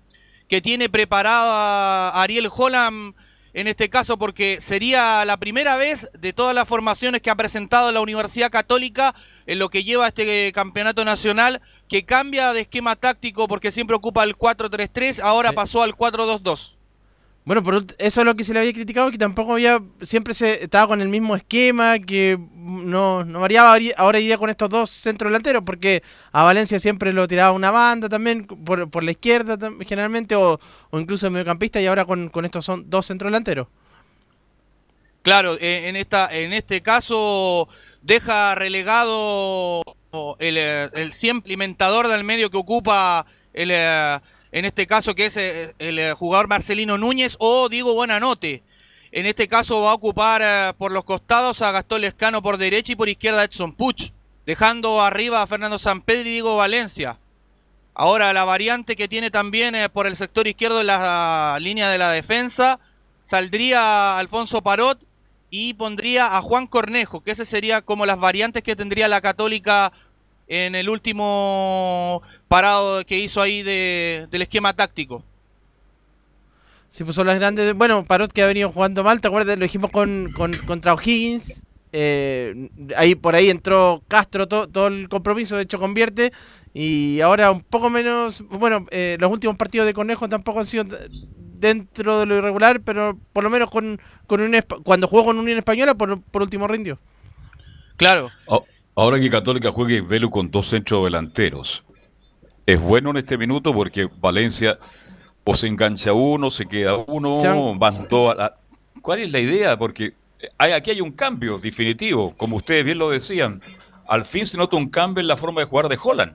que tiene preparada Ariel Holland en este caso porque sería la primera vez de todas las formaciones que ha presentado la Universidad Católica en lo que lleva este campeonato nacional que cambia de esquema táctico porque siempre ocupa el 4-3-3, ahora pasó al 4-2-2. Bueno, por eso es lo que se le había criticado, que tampoco había, siempre se estaba con el mismo esquema, que no, no variaba, ahora- iría con estos dos centros delanteros, porque a Valencia siempre lo tiraba una banda también, por, por la izquierda generalmente, o, o incluso mediocampista, y ahora con, con estos son dos centros delanteros. Claro, eh, en esta, en este caso deja relegado el, el siempre alimentador del medio que ocupa el, eh, en este caso que es eh, el eh, jugador Marcelino Núñez o Diego Buenanote. En este caso va a ocupar eh, por los costados a Gastón Lescano por derecha y por izquierda Edson Puch, dejando arriba a Fernando Sampedri y Diego Valencia. Ahora la variante que tiene también por el sector izquierdo en la línea de la defensa, saldría Alfonso Parot y pondría a Juan Cornejo, que ese sería como las variantes que tendría la Católica en el último parado que hizo ahí de- del esquema táctico. Sí, pues son las grandes. Bueno, Parot que ha venido jugando mal, ¿te acuerdas? Lo dijimos con, con- contra O'Higgins. eh, ahí por ahí entró Castro to- todo el compromiso, de hecho convierte. Y ahora un poco menos. Bueno, eh, los últimos partidos de Conejo tampoco han sido dentro de lo irregular, pero por lo menos con, con Espa- cuando jugó con Unión Española, por, por último rindió. Claro. A- Ahora que Católica juegue Velo con dos centros delanteros. Es bueno en este minuto porque Valencia o se engancha uno, se queda uno, Se han- van todas. la- ¿Cuál es la idea? Porque hay, aquí hay un cambio definitivo, como ustedes bien lo decían. Al fin se nota un cambio en la forma de jugar de Holland.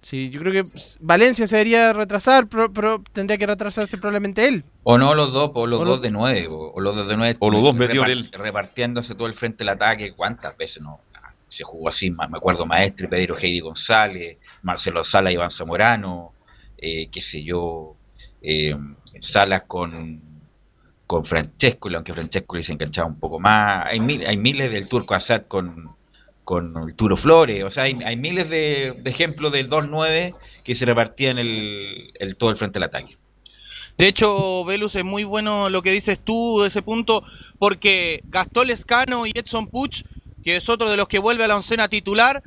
Sí, yo creo que Valencia se debería retrasar, pero, pero tendría que retrasarse probablemente él. O no los dos, o los O dos los- de nueve, o, los dos de nueve. O los dos medio repar- del- Repartiéndose todo el frente del ataque, ¿cuántas veces no? Se jugó así, me acuerdo Maestri, Pedro Heidi González, Marcelo Sala, Iván Zamorano, eh, qué sé yo, eh, Salas con, con Francesco, aunque Francesco se enganchaba un poco más. Hay, mil- hay miles del Turco Assad con, con el Turo Flores, o sea, hay, hay miles de, de ejemplos del 2-9 que se repartían el, el, todo el frente del ataque. De hecho, Velus, es muy bueno lo que dices tú de ese punto, porque Gastón Lescano y Edson Puch, que es otro de los que vuelve a la oncena titular,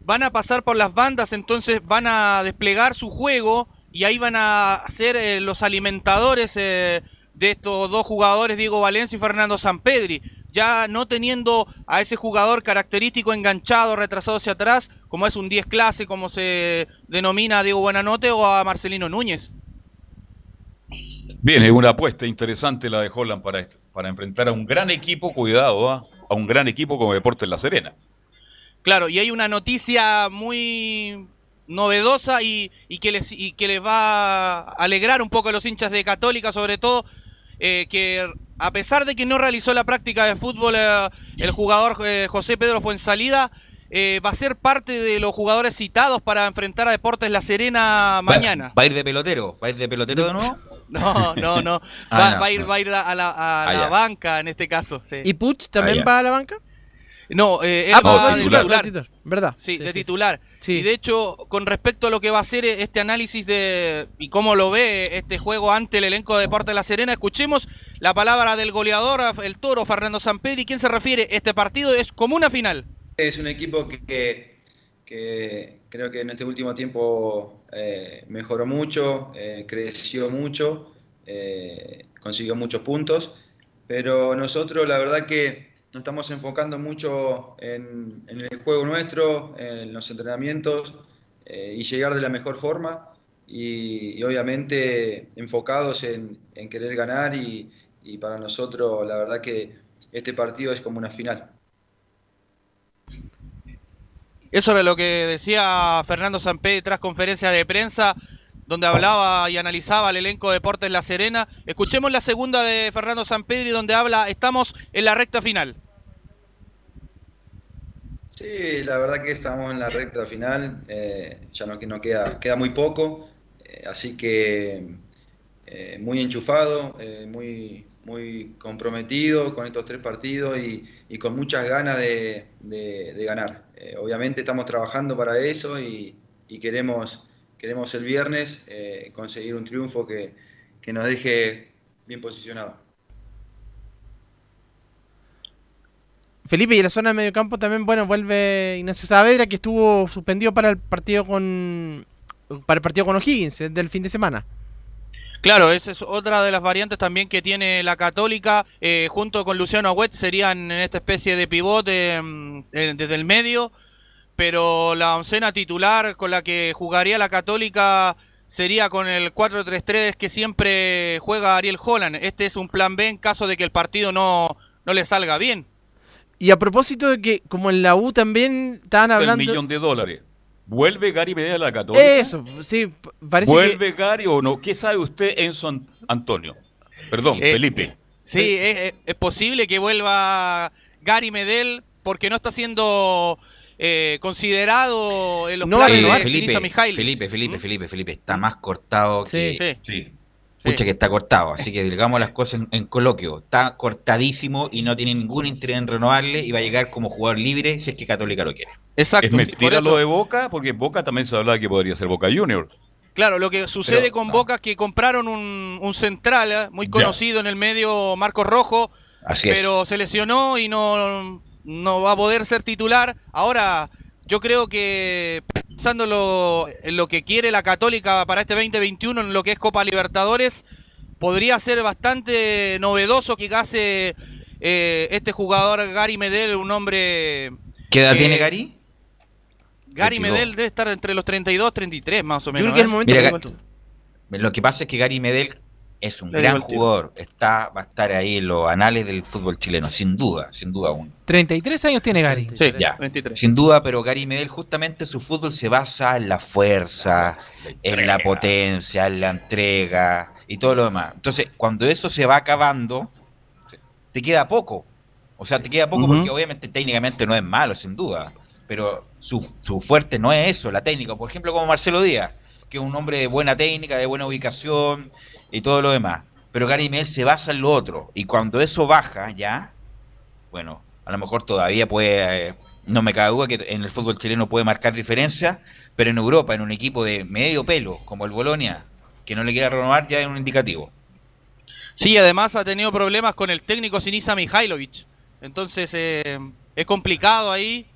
van a pasar por las bandas, entonces van a desplegar su juego y ahí van a ser eh, los alimentadores eh, de estos dos jugadores, Diego Valencia y Fernando Sampedri. Ya no teniendo a ese jugador característico enganchado, retrasado hacia atrás, como es un 10 clase, como se denomina a Diego Buenanote o a Marcelino Núñez. Bien, es una apuesta interesante la de Holland para, para enfrentar a un gran equipo, cuidado, ¿ah? A un gran equipo como Deportes La Serena. Claro, y hay una noticia muy novedosa y, y que les, y que les va a alegrar un poco a los hinchas de Católica, sobre todo, eh, que a pesar de que no realizó la práctica de fútbol eh, el jugador eh, José Pedro Fuensalida, eh, va a ser parte de los jugadores citados para enfrentar a Deportes La Serena mañana. ¿Va, va a ir de pelotero? ¿Va a ir de pelotero de nuevo? No, no, no. Ah, Va, no, va a ir, no. va a, ir a la, a Ah, la banca en este caso. sí. ¿Y Puch también Ah, va a la banca? No, eh, él Ah, va pues, de titular, titular. titular, ¿verdad? Sí, Sí, de sí, titular. Y de hecho, con respecto a lo que va a ser este análisis de y cómo lo ve este juego ante el elenco de Deportes La Serena, escuchemos la palabra del goleador, el toro Fernando Sampedri, quien se refiere, este partido es como una final. Es un equipo que, que creo que en este último tiempo eh, mejoró mucho, eh, creció mucho, eh, consiguió muchos puntos, pero nosotros la verdad que nos estamos enfocando mucho en, el juego nuestro, en los entrenamientos y llegar de la mejor forma y, obviamente enfocados en, en querer ganar y, y para nosotros la verdad que este partido es como una final. Eso era lo que decía Fernando Sampedri tras conferencia de prensa, donde hablaba y analizaba el elenco de Deportes La Serena. Escuchemos la segunda de Fernando Sampedri, donde habla, estamos en la recta final. Sí, la verdad que estamos en la recta final, eh, ya no, no queda, queda muy poco, eh, así que eh, muy enchufado, eh, muy, muy comprometido con estos tres partidos y, con muchas ganas de ganar. Eh, obviamente estamos trabajando para eso y, queremos, queremos el viernes eh, conseguir un triunfo que, que nos deje bien posicionados. Felipe, y en la zona de medio campo también, bueno, vuelve Ignacio Saavedra, que estuvo suspendido para el partido con para el partido con O'Higgins del fin de semana. Claro, esa es otra de las variantes también que tiene la Católica, eh, junto con Luciano Agüet, serían en esta especie de pivote mm, eh, desde el medio, pero la oncena titular con la que jugaría la Católica sería con el 4-3-3 que siempre juega Ariel Holland. Este es un plan B en caso de que el partido no, no le salga bien. Y a propósito de que, como en la U también estaban El hablando... millón de dólares. ¿Vuelve Gary Medel a la Católica? Eso, sí, parece que... ¿Vuelve Gary o no? ¿Qué sabe usted, Enzo An- Antonio? Perdón, Eh, Felipe. Sí, es, es- es posible que vuelva Gary Medel porque no está siendo eh, considerado en los No planes de Felipe. Felipe, Felipe, Felipe, Felipe, está más cortado Sí. que... Sí. Pucha que está cortado, así que digamos las cosas en, en coloquio. Está cortadísimo y no tiene ningún interés en renovarle y va a llegar como jugador libre si es que Católica lo quiere. Exacto. es mentira lo de Boca, porque Boca también se hablaba que podría ser Boca Junior. Claro, lo que sucede Pero- con Boca es que compraron un, un central eh, muy Ya. conocido en el medio, Marcos Rojo, Así es. pero se lesionó y no, no va a poder ser titular. Ahora, yo creo que pensando en lo, en lo que quiere la Católica para este 2021, en lo que es Copa Libertadores, podría ser bastante novedoso que hace eh, este jugador Gary Medel, un hombre... ¿Qué edad que- tiene Gary? Gary 22. Medel debe estar entre los 32 33 más o menos. creo que es el ¿eh? momento Mira, que- Ga- lo que pasa es que Gary Medel es un Le gran jugador. Está, va a estar ahí en los anales del fútbol chileno, sin duda, sin duda aún. 33 años tiene Gary. Sí, Ya, 23. sin duda, pero Gary Medel justamente su fútbol se basa en la fuerza, en la potencia, en la entrega y todo lo demás. Entonces, cuando eso se va acabando, te queda poco. O sea, te queda poco porque obviamente técnicamente no es malo, sin duda. Pero su, su fuerte no es eso, la técnica. Por ejemplo, como Marcelo Díaz, que es un hombre de buena técnica, de buena ubicación y todo lo demás. Pero Gary Medel se basa en lo otro. Y cuando eso baja ya, bueno, a lo mejor todavía puede, eh, no me cabe duda que en el fútbol chileno puede marcar diferencia, pero en Europa, en un equipo de medio pelo, como el Bolonia, que no le quiera renovar, ya es un indicativo. Sí, además ha tenido problemas con el técnico Sinisa Mihailovic. Entonces eh, es complicado ahí.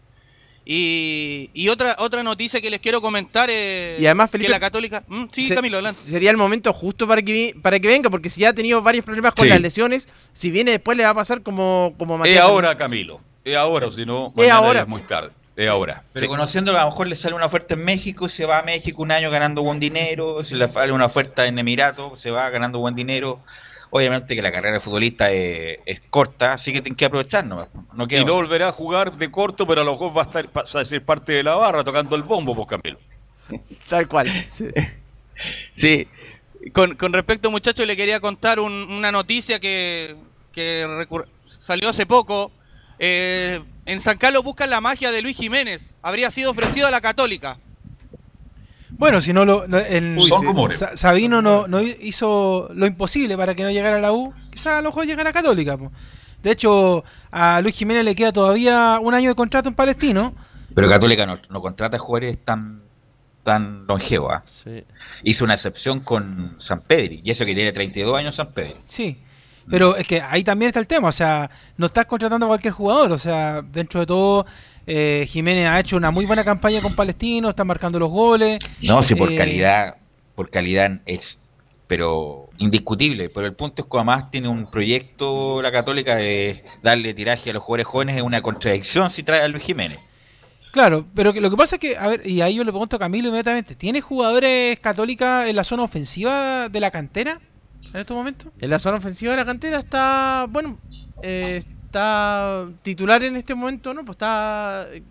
Y, y otra otra noticia que les quiero comentar es Y además, Felipe, que la Católica... ¿Mm? Sí, Se- Camilo, adelante. Sería el momento justo para que, para que venga, porque si ya ha tenido varios problemas con Sí. las lesiones, si viene después le va a pasar como, como Es Matías ahora, Camilo. Es ahora, o si no, Es ahora. es muy tarde. Es ahora. Pero Sí. conociendo que a lo mejor le sale una oferta en México, se va a México un año ganando buen dinero, si le sale una oferta en Emiratos, se va ganando buen dinero. Obviamente que la carrera de futbolista es, es corta, así que tienen que aprovechar nomás. No Y no volverá a jugar de corto, pero a lo mejor va a, estar, va a ser parte de la barra tocando el bombo, pues Camilo. Tal cual. sí. Sí. Con, con respecto, muchachos, le quería contar un- una noticia que, que recur- salió hace poco. Eh, en San Carlos buscan la magia de Luis Jiménez. Habría sido ofrecido a la Católica. Bueno, si no lo. no, el- Uy. Sa- Sabino no, no hizo lo imposible para que no llegara a la U. Quizás a lo mejor llegara a Católica. po. De hecho, a Luis Jiménez le queda todavía un año de contrato en Palestino. Pero Católica no, no contrata jugadores tan, tan longevos. ¿ah? Hizo una excepción con San Pedri, y eso que tiene 32 años San Pedri. Sí. Pero es que ahí también está el tema, o sea, no estás contratando a cualquier jugador, o sea, dentro de todo, eh, Jiménez ha hecho una muy buena campaña con Palestino, está marcando los goles. No, sí, por Eh, calidad, por calidad es, pero indiscutible. Pero el punto es que además tiene un proyecto la Católica de darle tiraje a los jugadores jóvenes, es una contradicción si trae a Luis Jiménez. Claro, pero que lo que pasa es que, a ver, y ahí yo le pregunto a Camilo inmediatamente, ¿tiene jugadores católicas en la zona ofensiva de la cantera en estos momentos? En la zona ofensiva de la cantera está, bueno, eh, está titular en este momento, ¿no? Pues está eh,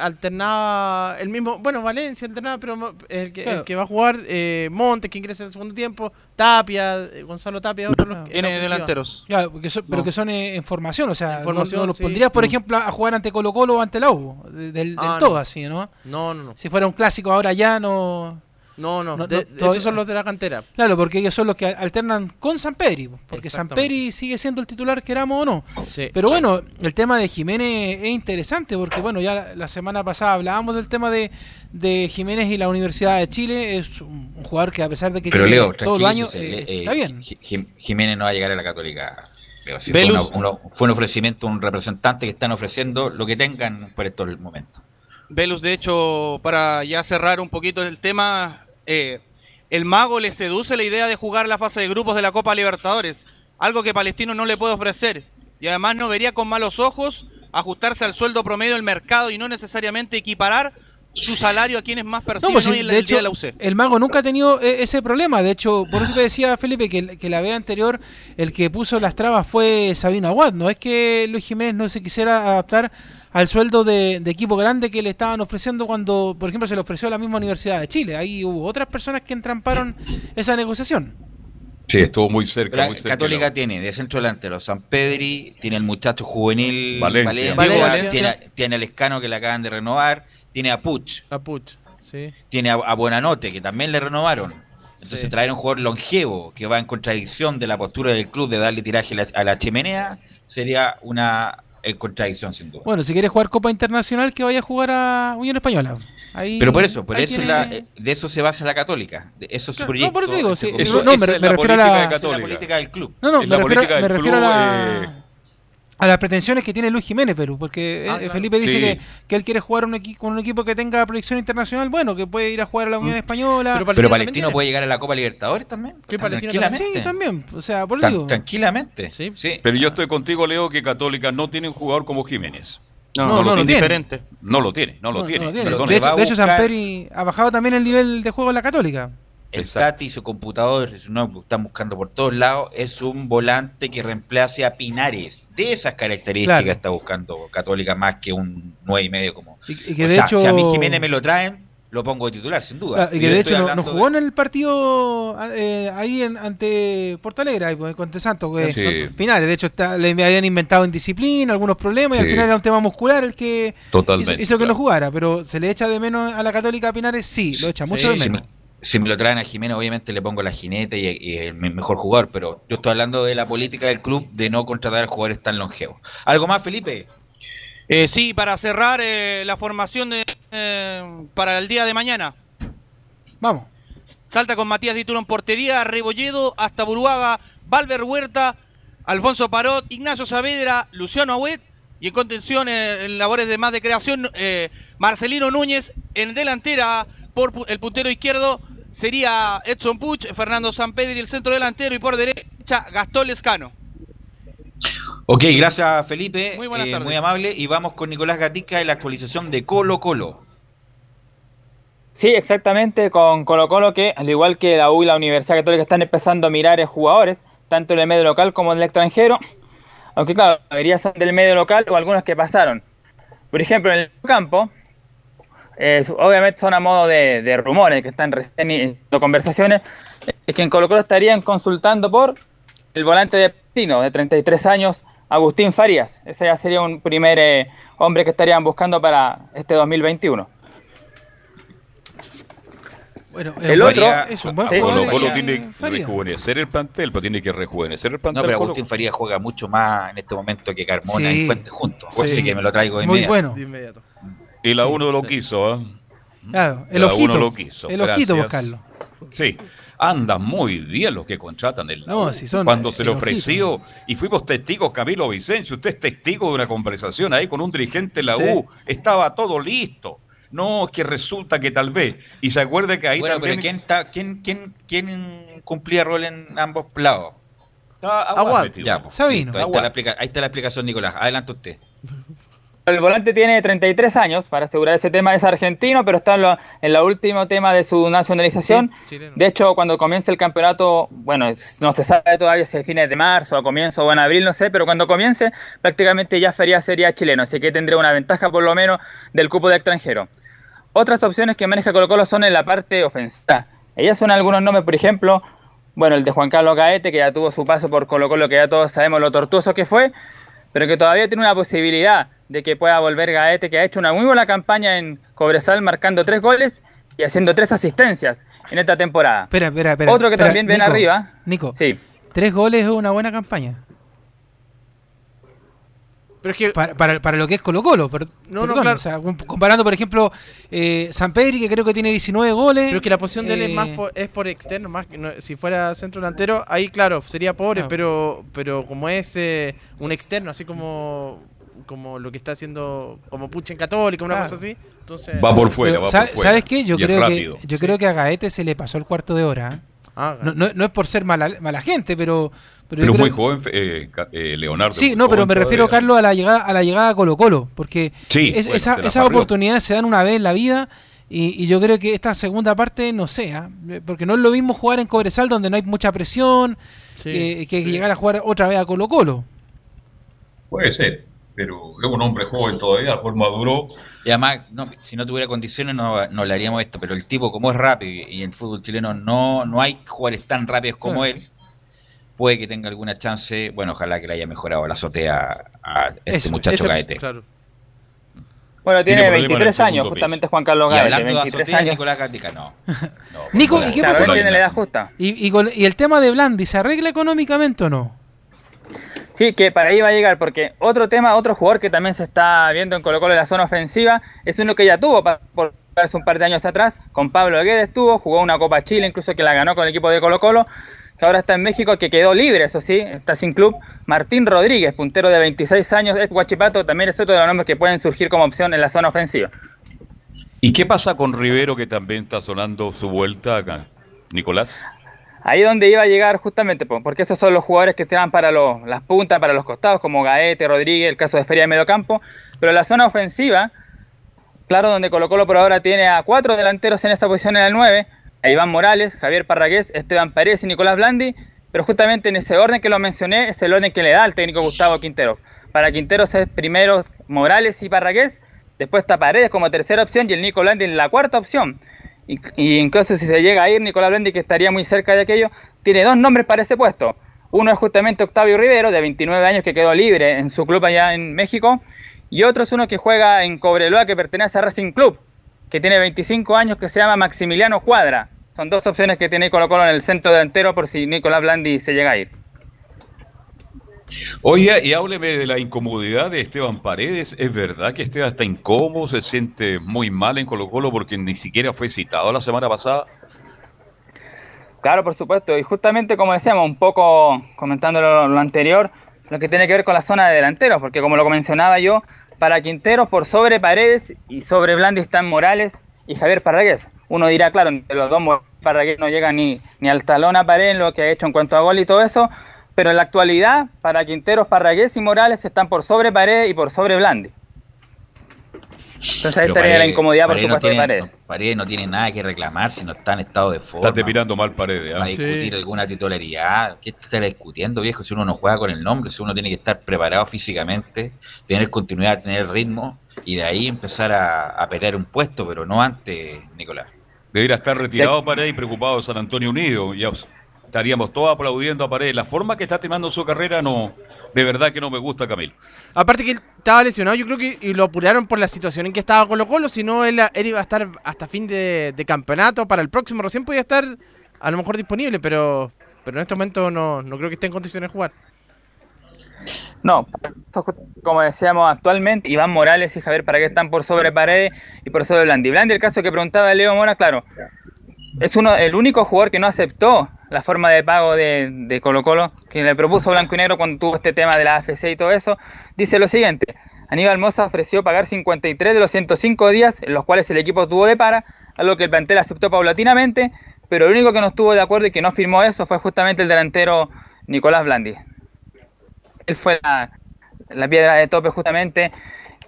alternaba el mismo, bueno, Valencia alternaba, pero el que, el que va a jugar eh, Montes, que ingresa en el segundo tiempo, Tapia, eh, Gonzalo Tapia, la Tiene delanteros. Claro, porque son- pero No. que son eh, en formación, o sea, En formación, no, no los sí. pondrías, por Mm. ejemplo, a jugar ante Colo Colo o ante la U, del, del Ah, todo no. así, ¿no? No, no, no. Si fuera un clásico ahora ya no... No, no, No, de- no, esos son los de la cantera. Claro, porque ellos son los que alternan con San Pedri, porque San. Pedri sigue siendo el titular, queramos o no. Sí. Pero Sí. bueno, el tema de Jiménez es interesante, porque bueno, ya la, semana pasada hablábamos del tema de, de Jiménez y la Universidad de Chile. Es un, un jugador que a pesar de que Pero tiene Leo, todos los años, tranquilícese, eh, eh, está bien. Ji- Jim- Jiménez no va a llegar a la Católica. Leo, si fue, una- uno- fue un ofrecimiento, un representante que están ofreciendo lo que tengan por estos momentos. Velus, de hecho, para ya cerrar un poquito el tema, eh, el mago le seduce la idea de jugar la fase de grupos de la Copa Libertadores, algo que Palestino no le puede ofrecer. Y además no vería con malos ojos ajustarse al sueldo promedio del mercado y no necesariamente equiparar su salario a quienes más perciben pues hoy sí, en la, hecho, de la UC. el mago nunca ha tenido eh, ese problema. De hecho, por eso te decía, Felipe, que, que la vez anterior el que puso las trabas fue Sabino Aguad. No es que Luis Jiménez no se quisiera adaptar al sueldo de, de equipo grande que le estaban ofreciendo cuando, por ejemplo, se le ofreció a la misma Universidad de Chile. Ahí hubo otras personas que entramparon esa negociación. Sí, estuvo muy cerca. La muy cerca Católica Leo. tiene de centro delantero San Pedri, tiene el muchacho juvenil Valencia. Valencia, Valencia. Tiene, tiene al Escano que le acaban de renovar, tiene a Puch, La Puch, sí. tiene a, a Buenanote que también le renovaron. Entonces Sí. traer un jugador longevo que va en contradicción de la postura del club de darle tiraje a la, a la chimenea sería una eh, contradicción sin duda. Bueno, si quiere jugar Copa Internacional, que vaya a jugar a Unión Española. Ahí, Pero por eso, por eso tiene- la- eh, de eso se basa la Católica, de eso es Claro, proyecto. no, por eso digo, ese sí, proyecto. no, me- me la refiero a política la- la Católica. política del club. No, no, me refiero, me refiero a, club, la- eh, a las pretensiones que tiene Luis Jiménez, Perú, porque eh, Ah, claro. Felipe dice Sí. que, que él quiere jugar un con un equipo que tenga proyección internacional, bueno, que puede ir a jugar a la Unión Española. Pero Pero también Palestino puede llegar a la Copa Libertadores también. ¿Qué Tan- Palestino tranquilamente. sí, también, o sea, por eso Tan- digo. tranquilamente. Sí. sí. Pero yo estoy contigo, Leo, que Católica no tiene un jugador como Jiménez. No, no, lo lo tiene. tiene. Diferente. No lo tiene, no lo No, tiene. no lo tiene. perdón. De hecho, a de hecho, San Peri ha bajado también el nivel de juego en la Católica. El Exacto. Tati, su computador, su lo están buscando por todos lados, es un volante que reemplace a Pinares. De esas características Claro. está buscando Católica más que un 9 y medio como. Y, y que O de sea, hecho. si a mí Jiménez me lo traen, lo pongo de titular, sin duda. Ah, y que de hecho no, jugó de- en el partido eh, ahí en, ante Porto Alegre, ahí, pues, con Santos, que Sí. son finales. De hecho, está, le habían inventado indisciplina, algunos problemas, y al final era un tema muscular el que Totalmente, hizo, hizo que claro. no jugara. Pero se le echa de menos a la Católica a Pinares, sí, lo echa mucho Sí, de menos. Si me lo traen a Jiménez, obviamente le pongo la jinete y, y el me- mejor jugador, pero yo estoy hablando de la política del club de no contratar jugadores tan longevos. ¿Algo más, Felipe? Eh, sí, para cerrar eh, la formación de, eh, para el día de mañana. Vamos. Salta con Matías Dituro en portería, Rebolledo, hasta Buruaga, Valver Huerta, Alfonso Parot, Ignacio Saavedra, Luciano Agüet y en contención eh, en labores de más de creación eh, Marcelino Núñez en delantera por el puntero izquierdo sería Edson Puch, Fernando Sampedri el centro delantero y por derecha Gastón Lescano. Ok, gracias Felipe, Muy buenas eh, tardes. muy amable. Y vamos con Nicolás Gatica en la actualización de Colo Colo. Sí, exactamente, con Colo Colo que, al igual que la U y la Universidad Católica, están empezando a mirar a jugadores, tanto en el medio local como en el extranjero. Aunque claro, la mayoría son del medio local o algunos que pasaron. Por ejemplo, en el campo, eh, su- obviamente son a modo de, de rumores que están recién en conversaciones, es que en Colo Colo estarían consultando por el volante de Pino, de 33 años, Agustín Farías. Ese ya sería un primer eh, hombre que estarían buscando para este 2021. Bueno, El otro Faría- es un buen Colo jugador. Colo eh, tiene que rejuvenecer el plantel, pero tiene que rejuvenecer el plantel. No, pero Colo- Agustín Faría juega mucho más en este momento que Carmona Sí. y Fuentes juntos. Sí. Así que me lo traigo de Muy inmediato. bueno. De inmediato. Y la Sí, uno lo sí. quiso, ¿ah? Claro, el La uno ojito. lo quiso, El ojito, buscarlo. Sí. Andan muy bien los que contratan el No, si son, Cuando eh, se le ofreció, y fuimos testigos, Camilo Vicencio, usted es testigo de una conversación ahí con un dirigente de la Sí. U, estaba todo listo. No, es que resulta que tal vez, y se acuerde que ahí Bueno, también... pero ¿quién, quién, quién, quién cumplía rol en ambos lados? Ah, Aguad. pues, Sabino. listo, ahí, está la aplica- ahí está la explicación, Nicolás. Adelante usted. El volante tiene 33 años, para asegurar ese tema es argentino, pero está en, lo- en la último tema de su nacionalización. de hecho, cuando comience el campeonato, bueno, no se sabe todavía si es fines de marzo, a comienzo o en abril, no sé, pero cuando comience, prácticamente ya Feria sería chileno, así que tendría una ventaja por lo menos del cupo de extranjero. Otras opciones que maneja Colo Colo son en la parte ofensiva. Ellas son algunos nombres, por ejemplo, bueno, el de Juan Carlos Gaete, que ya tuvo su paso por Colo Colo, que ya todos sabemos lo tortuoso que fue, pero que todavía tiene una posibilidad de que pueda volver Gaete, que ha hecho una muy buena campaña en Cobresal, marcando tres goles y haciendo tres asistencias en esta temporada. Espera, espera, espera. Otro que espera, también ven arriba. Nico, Sí. tres goles es una buena campaña. Pero es que. Para, para, para lo que es Colo Colo. No, no, claro. o sea, com- comparando, por ejemplo, eh, San Pedri, que creo que tiene 19 goles. Pero es que la posición de él es eh, más por, es por externo, más que no- si fuera centro delantero, ahí claro, sería pobre, Claro. pero pero como es eh, un externo, así como como lo que está haciendo como Pucha en Católica, una cosa así, entonces Va por fuera, Pero, va ¿sabe- por fuera. ¿Sabes qué? Yo creo que yo creo que a Gaete se le pasó el cuarto de hora. ¿eh? Ah, no, no, no es por ser mala, mala gente, pero. Pero, muy creo- joven, eh, eh, Leonardo. Sí, no, pero me refiero, todavía. Carlos, a la llegada a la llegada a Colo Colo, porque Sí, es- bueno, esa- esas oportunidades se dan una vez en la vida y, y yo creo que esta segunda parte, no sé, ¿ah? porque no es lo mismo jugar en Cobresal donde no hay mucha presión Sí, eh, que sí. llegar a jugar otra vez a Colo Colo. Puede ser, pero es un hombre joven todavía, por maduro. Y además, no, si no tuviera condiciones no, no le haríamos esto, pero el tipo como es rápido y en el fútbol chileno no, no hay jugadores tan rápidos como Claro. él, puede que tenga alguna chance, bueno, ojalá que le haya mejorado la azotea a este Eso, muchacho ese- Gaete. claro. Bueno, Tiene tiene problema en el 23 segundo años, piso. justamente Juan Carlos hablando de 23 azotea, años. Nicolás Gatica, no. no Nico. ¿y qué Claro, pasa la edad justa. Y, y, con- y el tema de Blandi, ¿se arregla económicamente o no? Sí, que para ahí va a llegar, porque otro tema, otro jugador que también se está viendo en Colo Colo en la zona ofensiva, es uno que ya tuvo por hace un par de años atrás, con Pablo Guedes estuvo, jugó una Copa Chile, incluso que la ganó con el equipo de Colo Colo, que ahora está en México, que quedó libre, eso sí, está sin club. Martín Rodríguez, puntero de 26 años, es Guachipato, también es otro de los nombres que pueden surgir como opción en la zona ofensiva. ¿Y qué pasa con Rivero que también está sonando su vuelta acá? Nicolás. Ahí donde iba a llegar justamente, po, porque esos son los jugadores que estaban para los- las puntas, para los costados, como Gaete, Rodríguez, el caso de Feria de Mediocampo. Pero la zona ofensiva, claro, donde Colo Colo por ahora tiene a cuatro delanteros en esa posición en el 9, a Iván Morales, Javier Parragués, Esteban Paredes y Nicolás Blandi, pero justamente en ese orden que lo mencioné es el orden que le da al técnico Gustavo Quintero. Para Quinteros es primero Morales y Parragués, después está Paredes como tercera opción y el Nico Blandi en la cuarta opción. Y, incluso si se llega a ir Nicolás Blandi, que estaría muy cerca de aquello, tiene dos nombres para ese puesto. Uno es justamente Octavio Rivero, de 29 años, que quedó libre en su club allá en México. Y otro es uno que juega en Cobreloa, que pertenece a Racing Club, que tiene 25 años, que se llama Maximiliano Cuadra. Son dos opciones que tiene Colo Colo en el centro delantero por si Nicolás Blandi se llega a ir. Oye, y hábleme de la incomodidad de Esteban Paredes. ¿Es verdad que Esteban está incómodo, se siente muy mal en Colo Colo porque ni siquiera fue citado la semana pasada? Claro, por supuesto. Y justamente como decíamos, un poco comentando lo, lo anterior, lo que tiene que ver con la zona de delanteros, porque como lo mencionaba yo, para Quinteros por sobre Paredes y sobre Blandi están Morales y Javier Parragués. Uno dirá, claro, entre los dos Parragués no llega ni, ni al talón a Paredes lo que ha hecho en cuanto a gol y todo eso, pero en la actualidad, para Quinteros, Parragués y Morales están por sobre Paredes y por sobre Blandi. Entonces ahí estaría la incomodidad, por Paredes no supuesto, de tiene- Paredes. no, Paredes no tiene nada que reclamar si no está en estado de forma. Está mirando mal Paredes. ¿ah? Para discutir alguna titularidad. ¿Qué está discutiendo, viejo? Si uno no juega con el nombre, si uno tiene que estar preparado físicamente, tener continuidad, tener ritmo y de ahí empezar a, a pelear un puesto, pero no antes, Nicolás. Debería estar retirado Paredes y preocupado de San Antonio Unido. Ya estaríamos todos aplaudiendo a Paredes. La forma que está terminando su carrera no, De verdad que no me gusta Camilo. Aparte que él estaba lesionado, yo creo que y lo apuraron por la situación en que estaba Colo Colo, si no él, él iba a estar hasta fin de, de campeonato, para el próximo recién podía estar a lo mejor disponible, pero, pero en este momento no, no creo que esté en condiciones de jugar. No, como decíamos actualmente, Iván Morales y Javier Para qué están por sobre Paredes y por sobre Blandi. Blandi, el caso que preguntaba Leo Mora, claro, es uno el único jugador que no aceptó la forma de pago de, de Colo Colo, que le propuso Blanco y Negro cuando tuvo este tema de la AFC y todo eso, dice lo siguiente, Aníbal Moza ofreció pagar 53 de los 105 días en los cuales el equipo tuvo de para, algo que el plantel aceptó paulatinamente, pero el único que no estuvo de acuerdo y que no firmó eso fue justamente el delantero Nicolás Blandi. Él fue la, la piedra de tope justamente,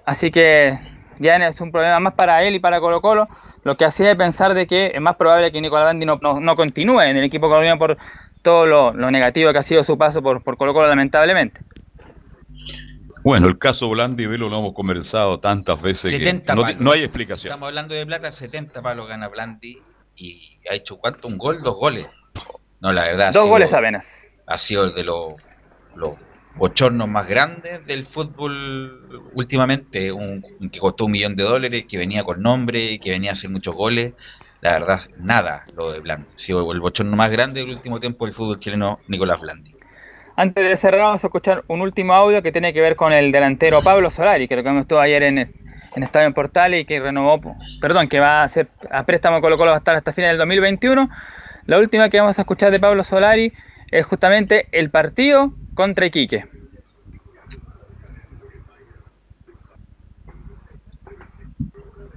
así que ya es un problema más para él y para Colo Colo, lo que hacía pensar de que es más probable que Nicolás Blandi no, no, no continúe en el equipo colombiano por todo lo, lo, negativo que ha sido su paso por, por Colo Colo lamentablemente. Bueno, el caso Blandi Velo lo hemos conversado tantas veces que no, no, hay explicación. Estamos hablando de plata, 70 palos gana Blandi y ha hecho cuánto, un gol, dos goles. No, la verdad. Dos sido, goles apenas. Ha sido el de los, los bochornos más grandes del fútbol últimamente, un, que costó un millón de dólares, que venía con nombre, que venía a hacer muchos goles. La verdad, nada lo de Blandi. Sido el bochorno más grande del último tiempo del fútbol chileno, Nicolás Blandi. Antes de cerrar, vamos a escuchar un último audio que tiene que ver con el delantero Pablo Solari, que lo que estuvo ayer en, en Estadio en Portales y que renovó, perdón, que va a ser a préstamo Colo Colo hasta hasta final del 2021. La última que vamos a escuchar de Pablo Solari es justamente el partido contra Iquique.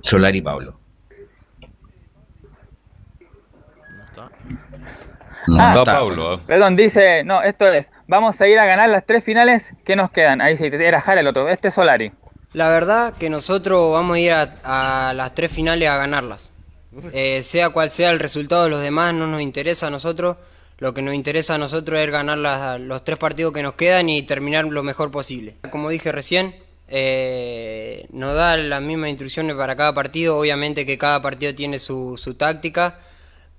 Solari Pablo. No ah, está Pablo. ¿eh? Perdón, dice, no, esto es, vamos a ir a ganar las tres finales que nos quedan. Ahí sí, era Jara el otro, este es Solari. La verdad que nosotros vamos a ir a, a las tres finales a ganarlas. Eh, sea cual sea el resultado de los demás, no nos interesa a nosotros. Lo que nos interesa a nosotros es ganar las, los tres partidos que nos quedan y terminar lo mejor posible. Como dije recién, eh, nos da las mismas instrucciones para cada partido. Obviamente que cada partido tiene su, táctica,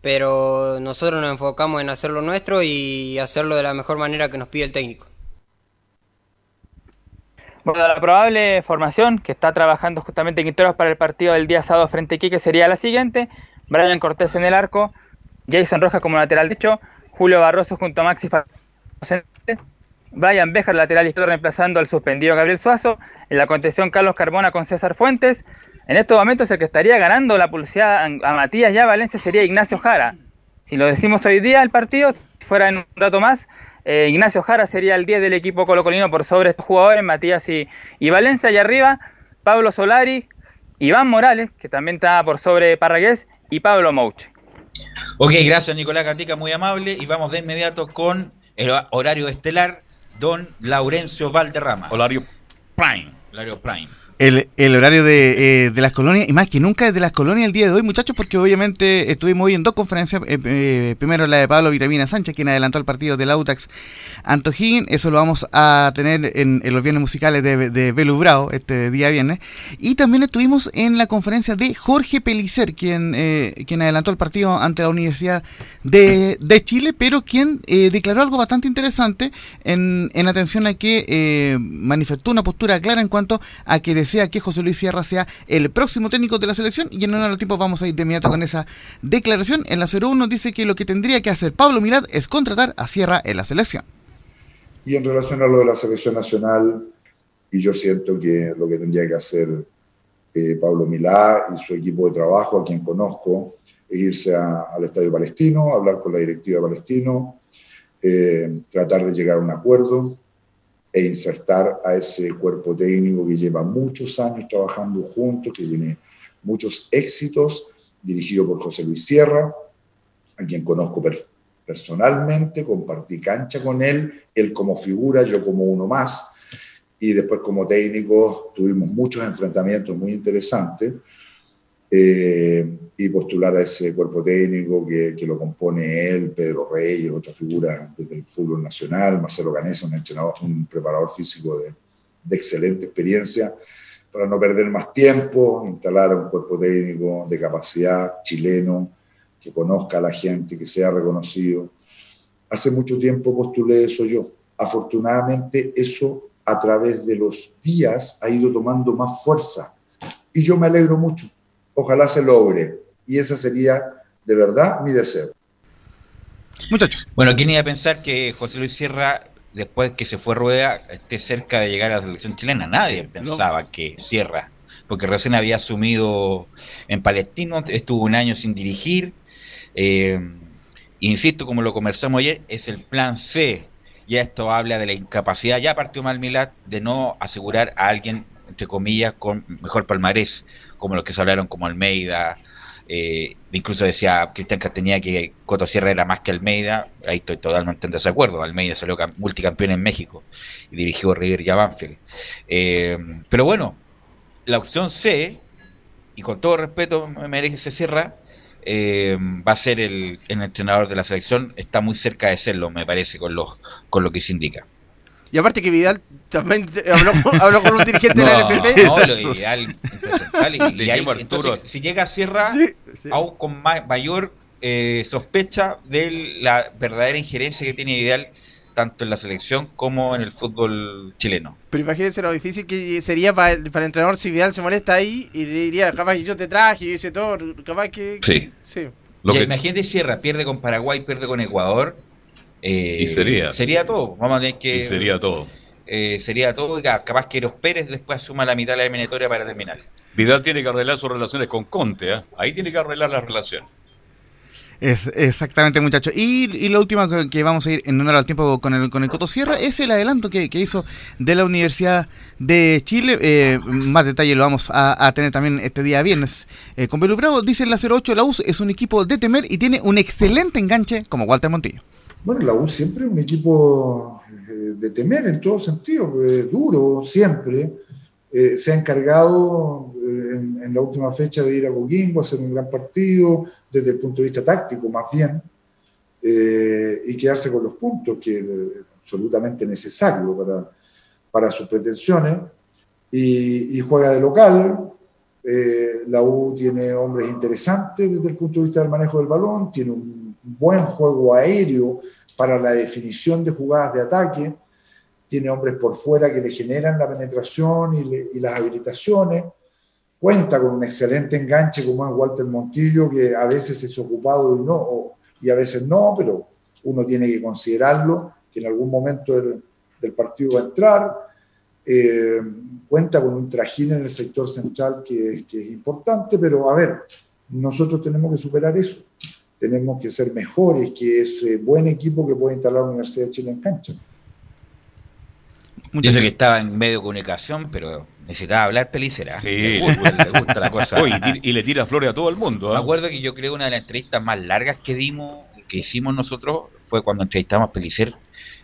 pero nosotros nos enfocamos en hacer lo nuestro y hacerlo de la mejor manera que nos pide el técnico. Bueno, la probable formación que está trabajando justamente Quinteros para el partido del día sábado frente a Quique sería la siguiente. Brian Cortés en el arco, Jason Rojas como lateral derecho, Julio Barroso junto a Maxi Facente, Brian Bejar lateral izquierdo reemplazando al suspendido Gabriel Suazo, en la contención Carlos Carbona con César Fuentes. En estos momentos el que estaría ganando la pulseada a Matías y a Valencia sería Ignacio Jara. Si lo decimos hoy día el partido, si fuera en un rato más, eh, Ignacio Jara sería el 10 del equipo colocolino por sobre estos jugadores, Matías y, y, Valencia. Y arriba, Pablo Solari, Iván Morales, que también está por sobre Parragués, y Pablo Mouche. Ok, gracias Nicolás Catica, muy amable. Y vamos de inmediato con el horario estelar, don Laurencio Valderrama. Horario Prime. Horario Prime. El, el, horario de, eh, de, las colonias, y más que nunca de las colonias el día de hoy, muchachos, porque obviamente estuvimos hoy en dos conferencias. Eh, eh, primero la de Pablo Vitamina Sánchez, quien adelantó el partido del Autax Antojín. Eso lo vamos a tener en, los viernes musicales de, de Belu Bravo, este día viernes. Y también estuvimos en la conferencia de Jorge Pelicer, quien, quien adelantó el partido ante la Universidad de, de Chile, pero quien declaró algo bastante interesante en, en atención a que manifestó una postura clara en cuanto a que desea que José Luis Sierra sea el próximo técnico de la selección y en un los tiempo vamos a ir de inmediato con esa declaración. En la 01 dice que lo que tendría que hacer Pablo Milad es contratar a Sierra en la selección. Y en relación a lo de la selección nacional, y yo siento que lo que tendría que hacer eh, Pablo Milá y su equipo de trabajo, a quien conozco, es irse a, al Estadio Palestino, hablar con la directiva palestino, eh, tratar de llegar a un acuerdo, e insertar a ese cuerpo técnico que lleva muchos años trabajando juntos, que tiene muchos éxitos, dirigido por José Luis Sierra, a quien conozco personalmente, compartí cancha con él, él como figura, yo como uno más, y después como técnico tuvimos muchos enfrentamientos muy interesantes eh, y postular a ese cuerpo técnico que, que, lo compone él, Pedro Reyes, otra figura del fútbol nacional, Marcelo Ganesa, un entrenador, un preparador físico de, de, excelente experiencia, para no perder más tiempo, instalar a un cuerpo técnico de capacidad chileno, que conozca a la gente, que sea reconocido. Hace mucho tiempo postulé eso yo, afortunadamente eso a través de los días ha ido tomando más fuerza. Y yo me alegro mucho. Ojalá se logre. Y ese sería de verdad mi deseo. Muchachos. Bueno, ¿quién iba a pensar que José Luis Sierra, después que se fue Rueda, esté cerca de llegar a la selección chilena? Nadie pensaba que Sierra, porque recién había asumido en Palestino, estuvo un año sin dirigir. Eh, insisto, como lo conversamos ayer, es el plan C. Ya esto habla de la incapacidad, ya partió mal Milad, de no asegurar a alguien, entre comillas, con mejor palmarés, como los que se hablaron como Almeida, eh, incluso decía Cristian Castañeda que Coto Sierra era más que Almeida, ahí estoy totalmente en desacuerdo. Almeida salió cam- multicampeón en México y dirigió River y a Banfield. Eh, pero bueno, la opción C, y con todo respeto me merece Sierra, eh, va a ser el, el entrenador de la selección, está muy cerca de serlo, me parece, con, los, con lo que se indica. Y aparte que Vidal también habló, habló con un dirigente de la NFP. no, lo ideal, y- Le y ahí, entonces, Arturo. si llega a Sierra, aún con ma- mayor eh, sospecha de la verdadera injerencia que tiene Vidal tanto en la selección como en el fútbol chileno. Pero imagínense lo difícil que sería para el, para el entrenador si Vidal se molesta ahí y le diría, capaz que yo te traje y dice todo, capaz que... Sí. Sí. Lo Ya, que- Imagínate Sierra, pierde con Paraguay, pierde con Ecuador. Eh, Y sería. Sería todo. Vamos a tener que. Y sería todo. eh, sería todo. y ca- capaz que Eros Pérez después asuma la mitad de la eliminatoria para terminar. Vidal tiene que arreglar sus relaciones con Conte, ¿eh? ahí tiene que arreglar la relación. Es, exactamente, muchachos. Y, y lo último que, que vamos a ir en honor al tiempo con el, con el Coto Sierra es el adelanto que, que hizo de la Universidad de Chile. Eh, más detalle lo vamos a, a tener también este día viernes eh, con Belu Bravo. Dice en la 08, la US es un equipo de temer y tiene un excelente enganche como Walter Montillo. Bueno, la U siempre es un equipo eh, de temer en todo sentido, eh, duro siempre. Eh, se ha encargado eh, en, en la última fecha de ir a Coquimbo, hacer un gran partido desde el punto de vista táctico, más bien, eh, y quedarse con los puntos, que es absolutamente necesario para, para sus pretensiones. Y, y juega de local. Eh, la U tiene hombres interesantes desde el punto de vista del manejo del balón, tiene un buen juego aéreo para la definición de jugadas de ataque, tiene hombres por fuera que le generan la penetración y, le- y las habilitaciones, cuenta con un excelente enganche como es Walter Montillo, que a veces es ocupado y no, y a veces no, pero uno tiene que considerarlo, que en algún momento del, del partido va a entrar. Eh, cuenta con un trajín en el sector central que, que es importante, pero a ver, nosotros tenemos que superar eso. Tenemos que ser mejores que ese buen equipo que puede instalar la Universidad de Chile en cancha. Yo sé que estaba en medio de comunicación, pero necesitaba hablar pelicera. Sí. Le gusta, la cosa. Oye, y le tira flores a todo el mundo. Me ¿eh? acuerdo que yo creo una de las entrevistas más largas que dimos, que hicimos nosotros, fue cuando entrevistamos a Pelicer.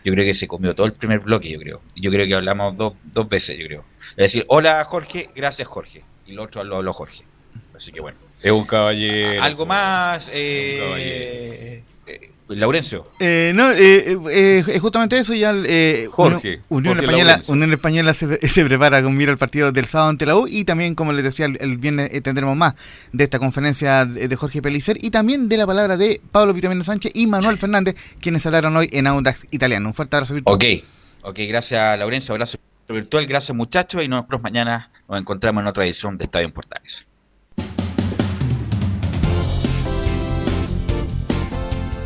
Yo creo que se comió todo el primer bloque, yo creo. Yo creo que hablamos dos, dos veces, yo creo. Es decir, hola Jorge, gracias Jorge. Y lo otro lo habló Jorge. Así que bueno. Es un caballero. Algo más, eh, eh, Laurencio. Eh, no, eh, eh, justamente eso ya eh, Jorge, Unión, Jorge Española. Unión Española se, se prepara con mira el partido del sábado ante la U y también, como les decía, el, el viernes eh, tendremos más de esta conferencia de, de Jorge Pelicer y también de la palabra de Pablo Vitamina Sánchez y Manuel Fernández, quienes hablaron hoy en Audax Italiano. Un fuerte abrazo virtual. Ok, ok, gracias Laurencio, abrazo virtual, gracias muchachos y nosotros mañana nos encontramos en otra edición de Estadio en Portales.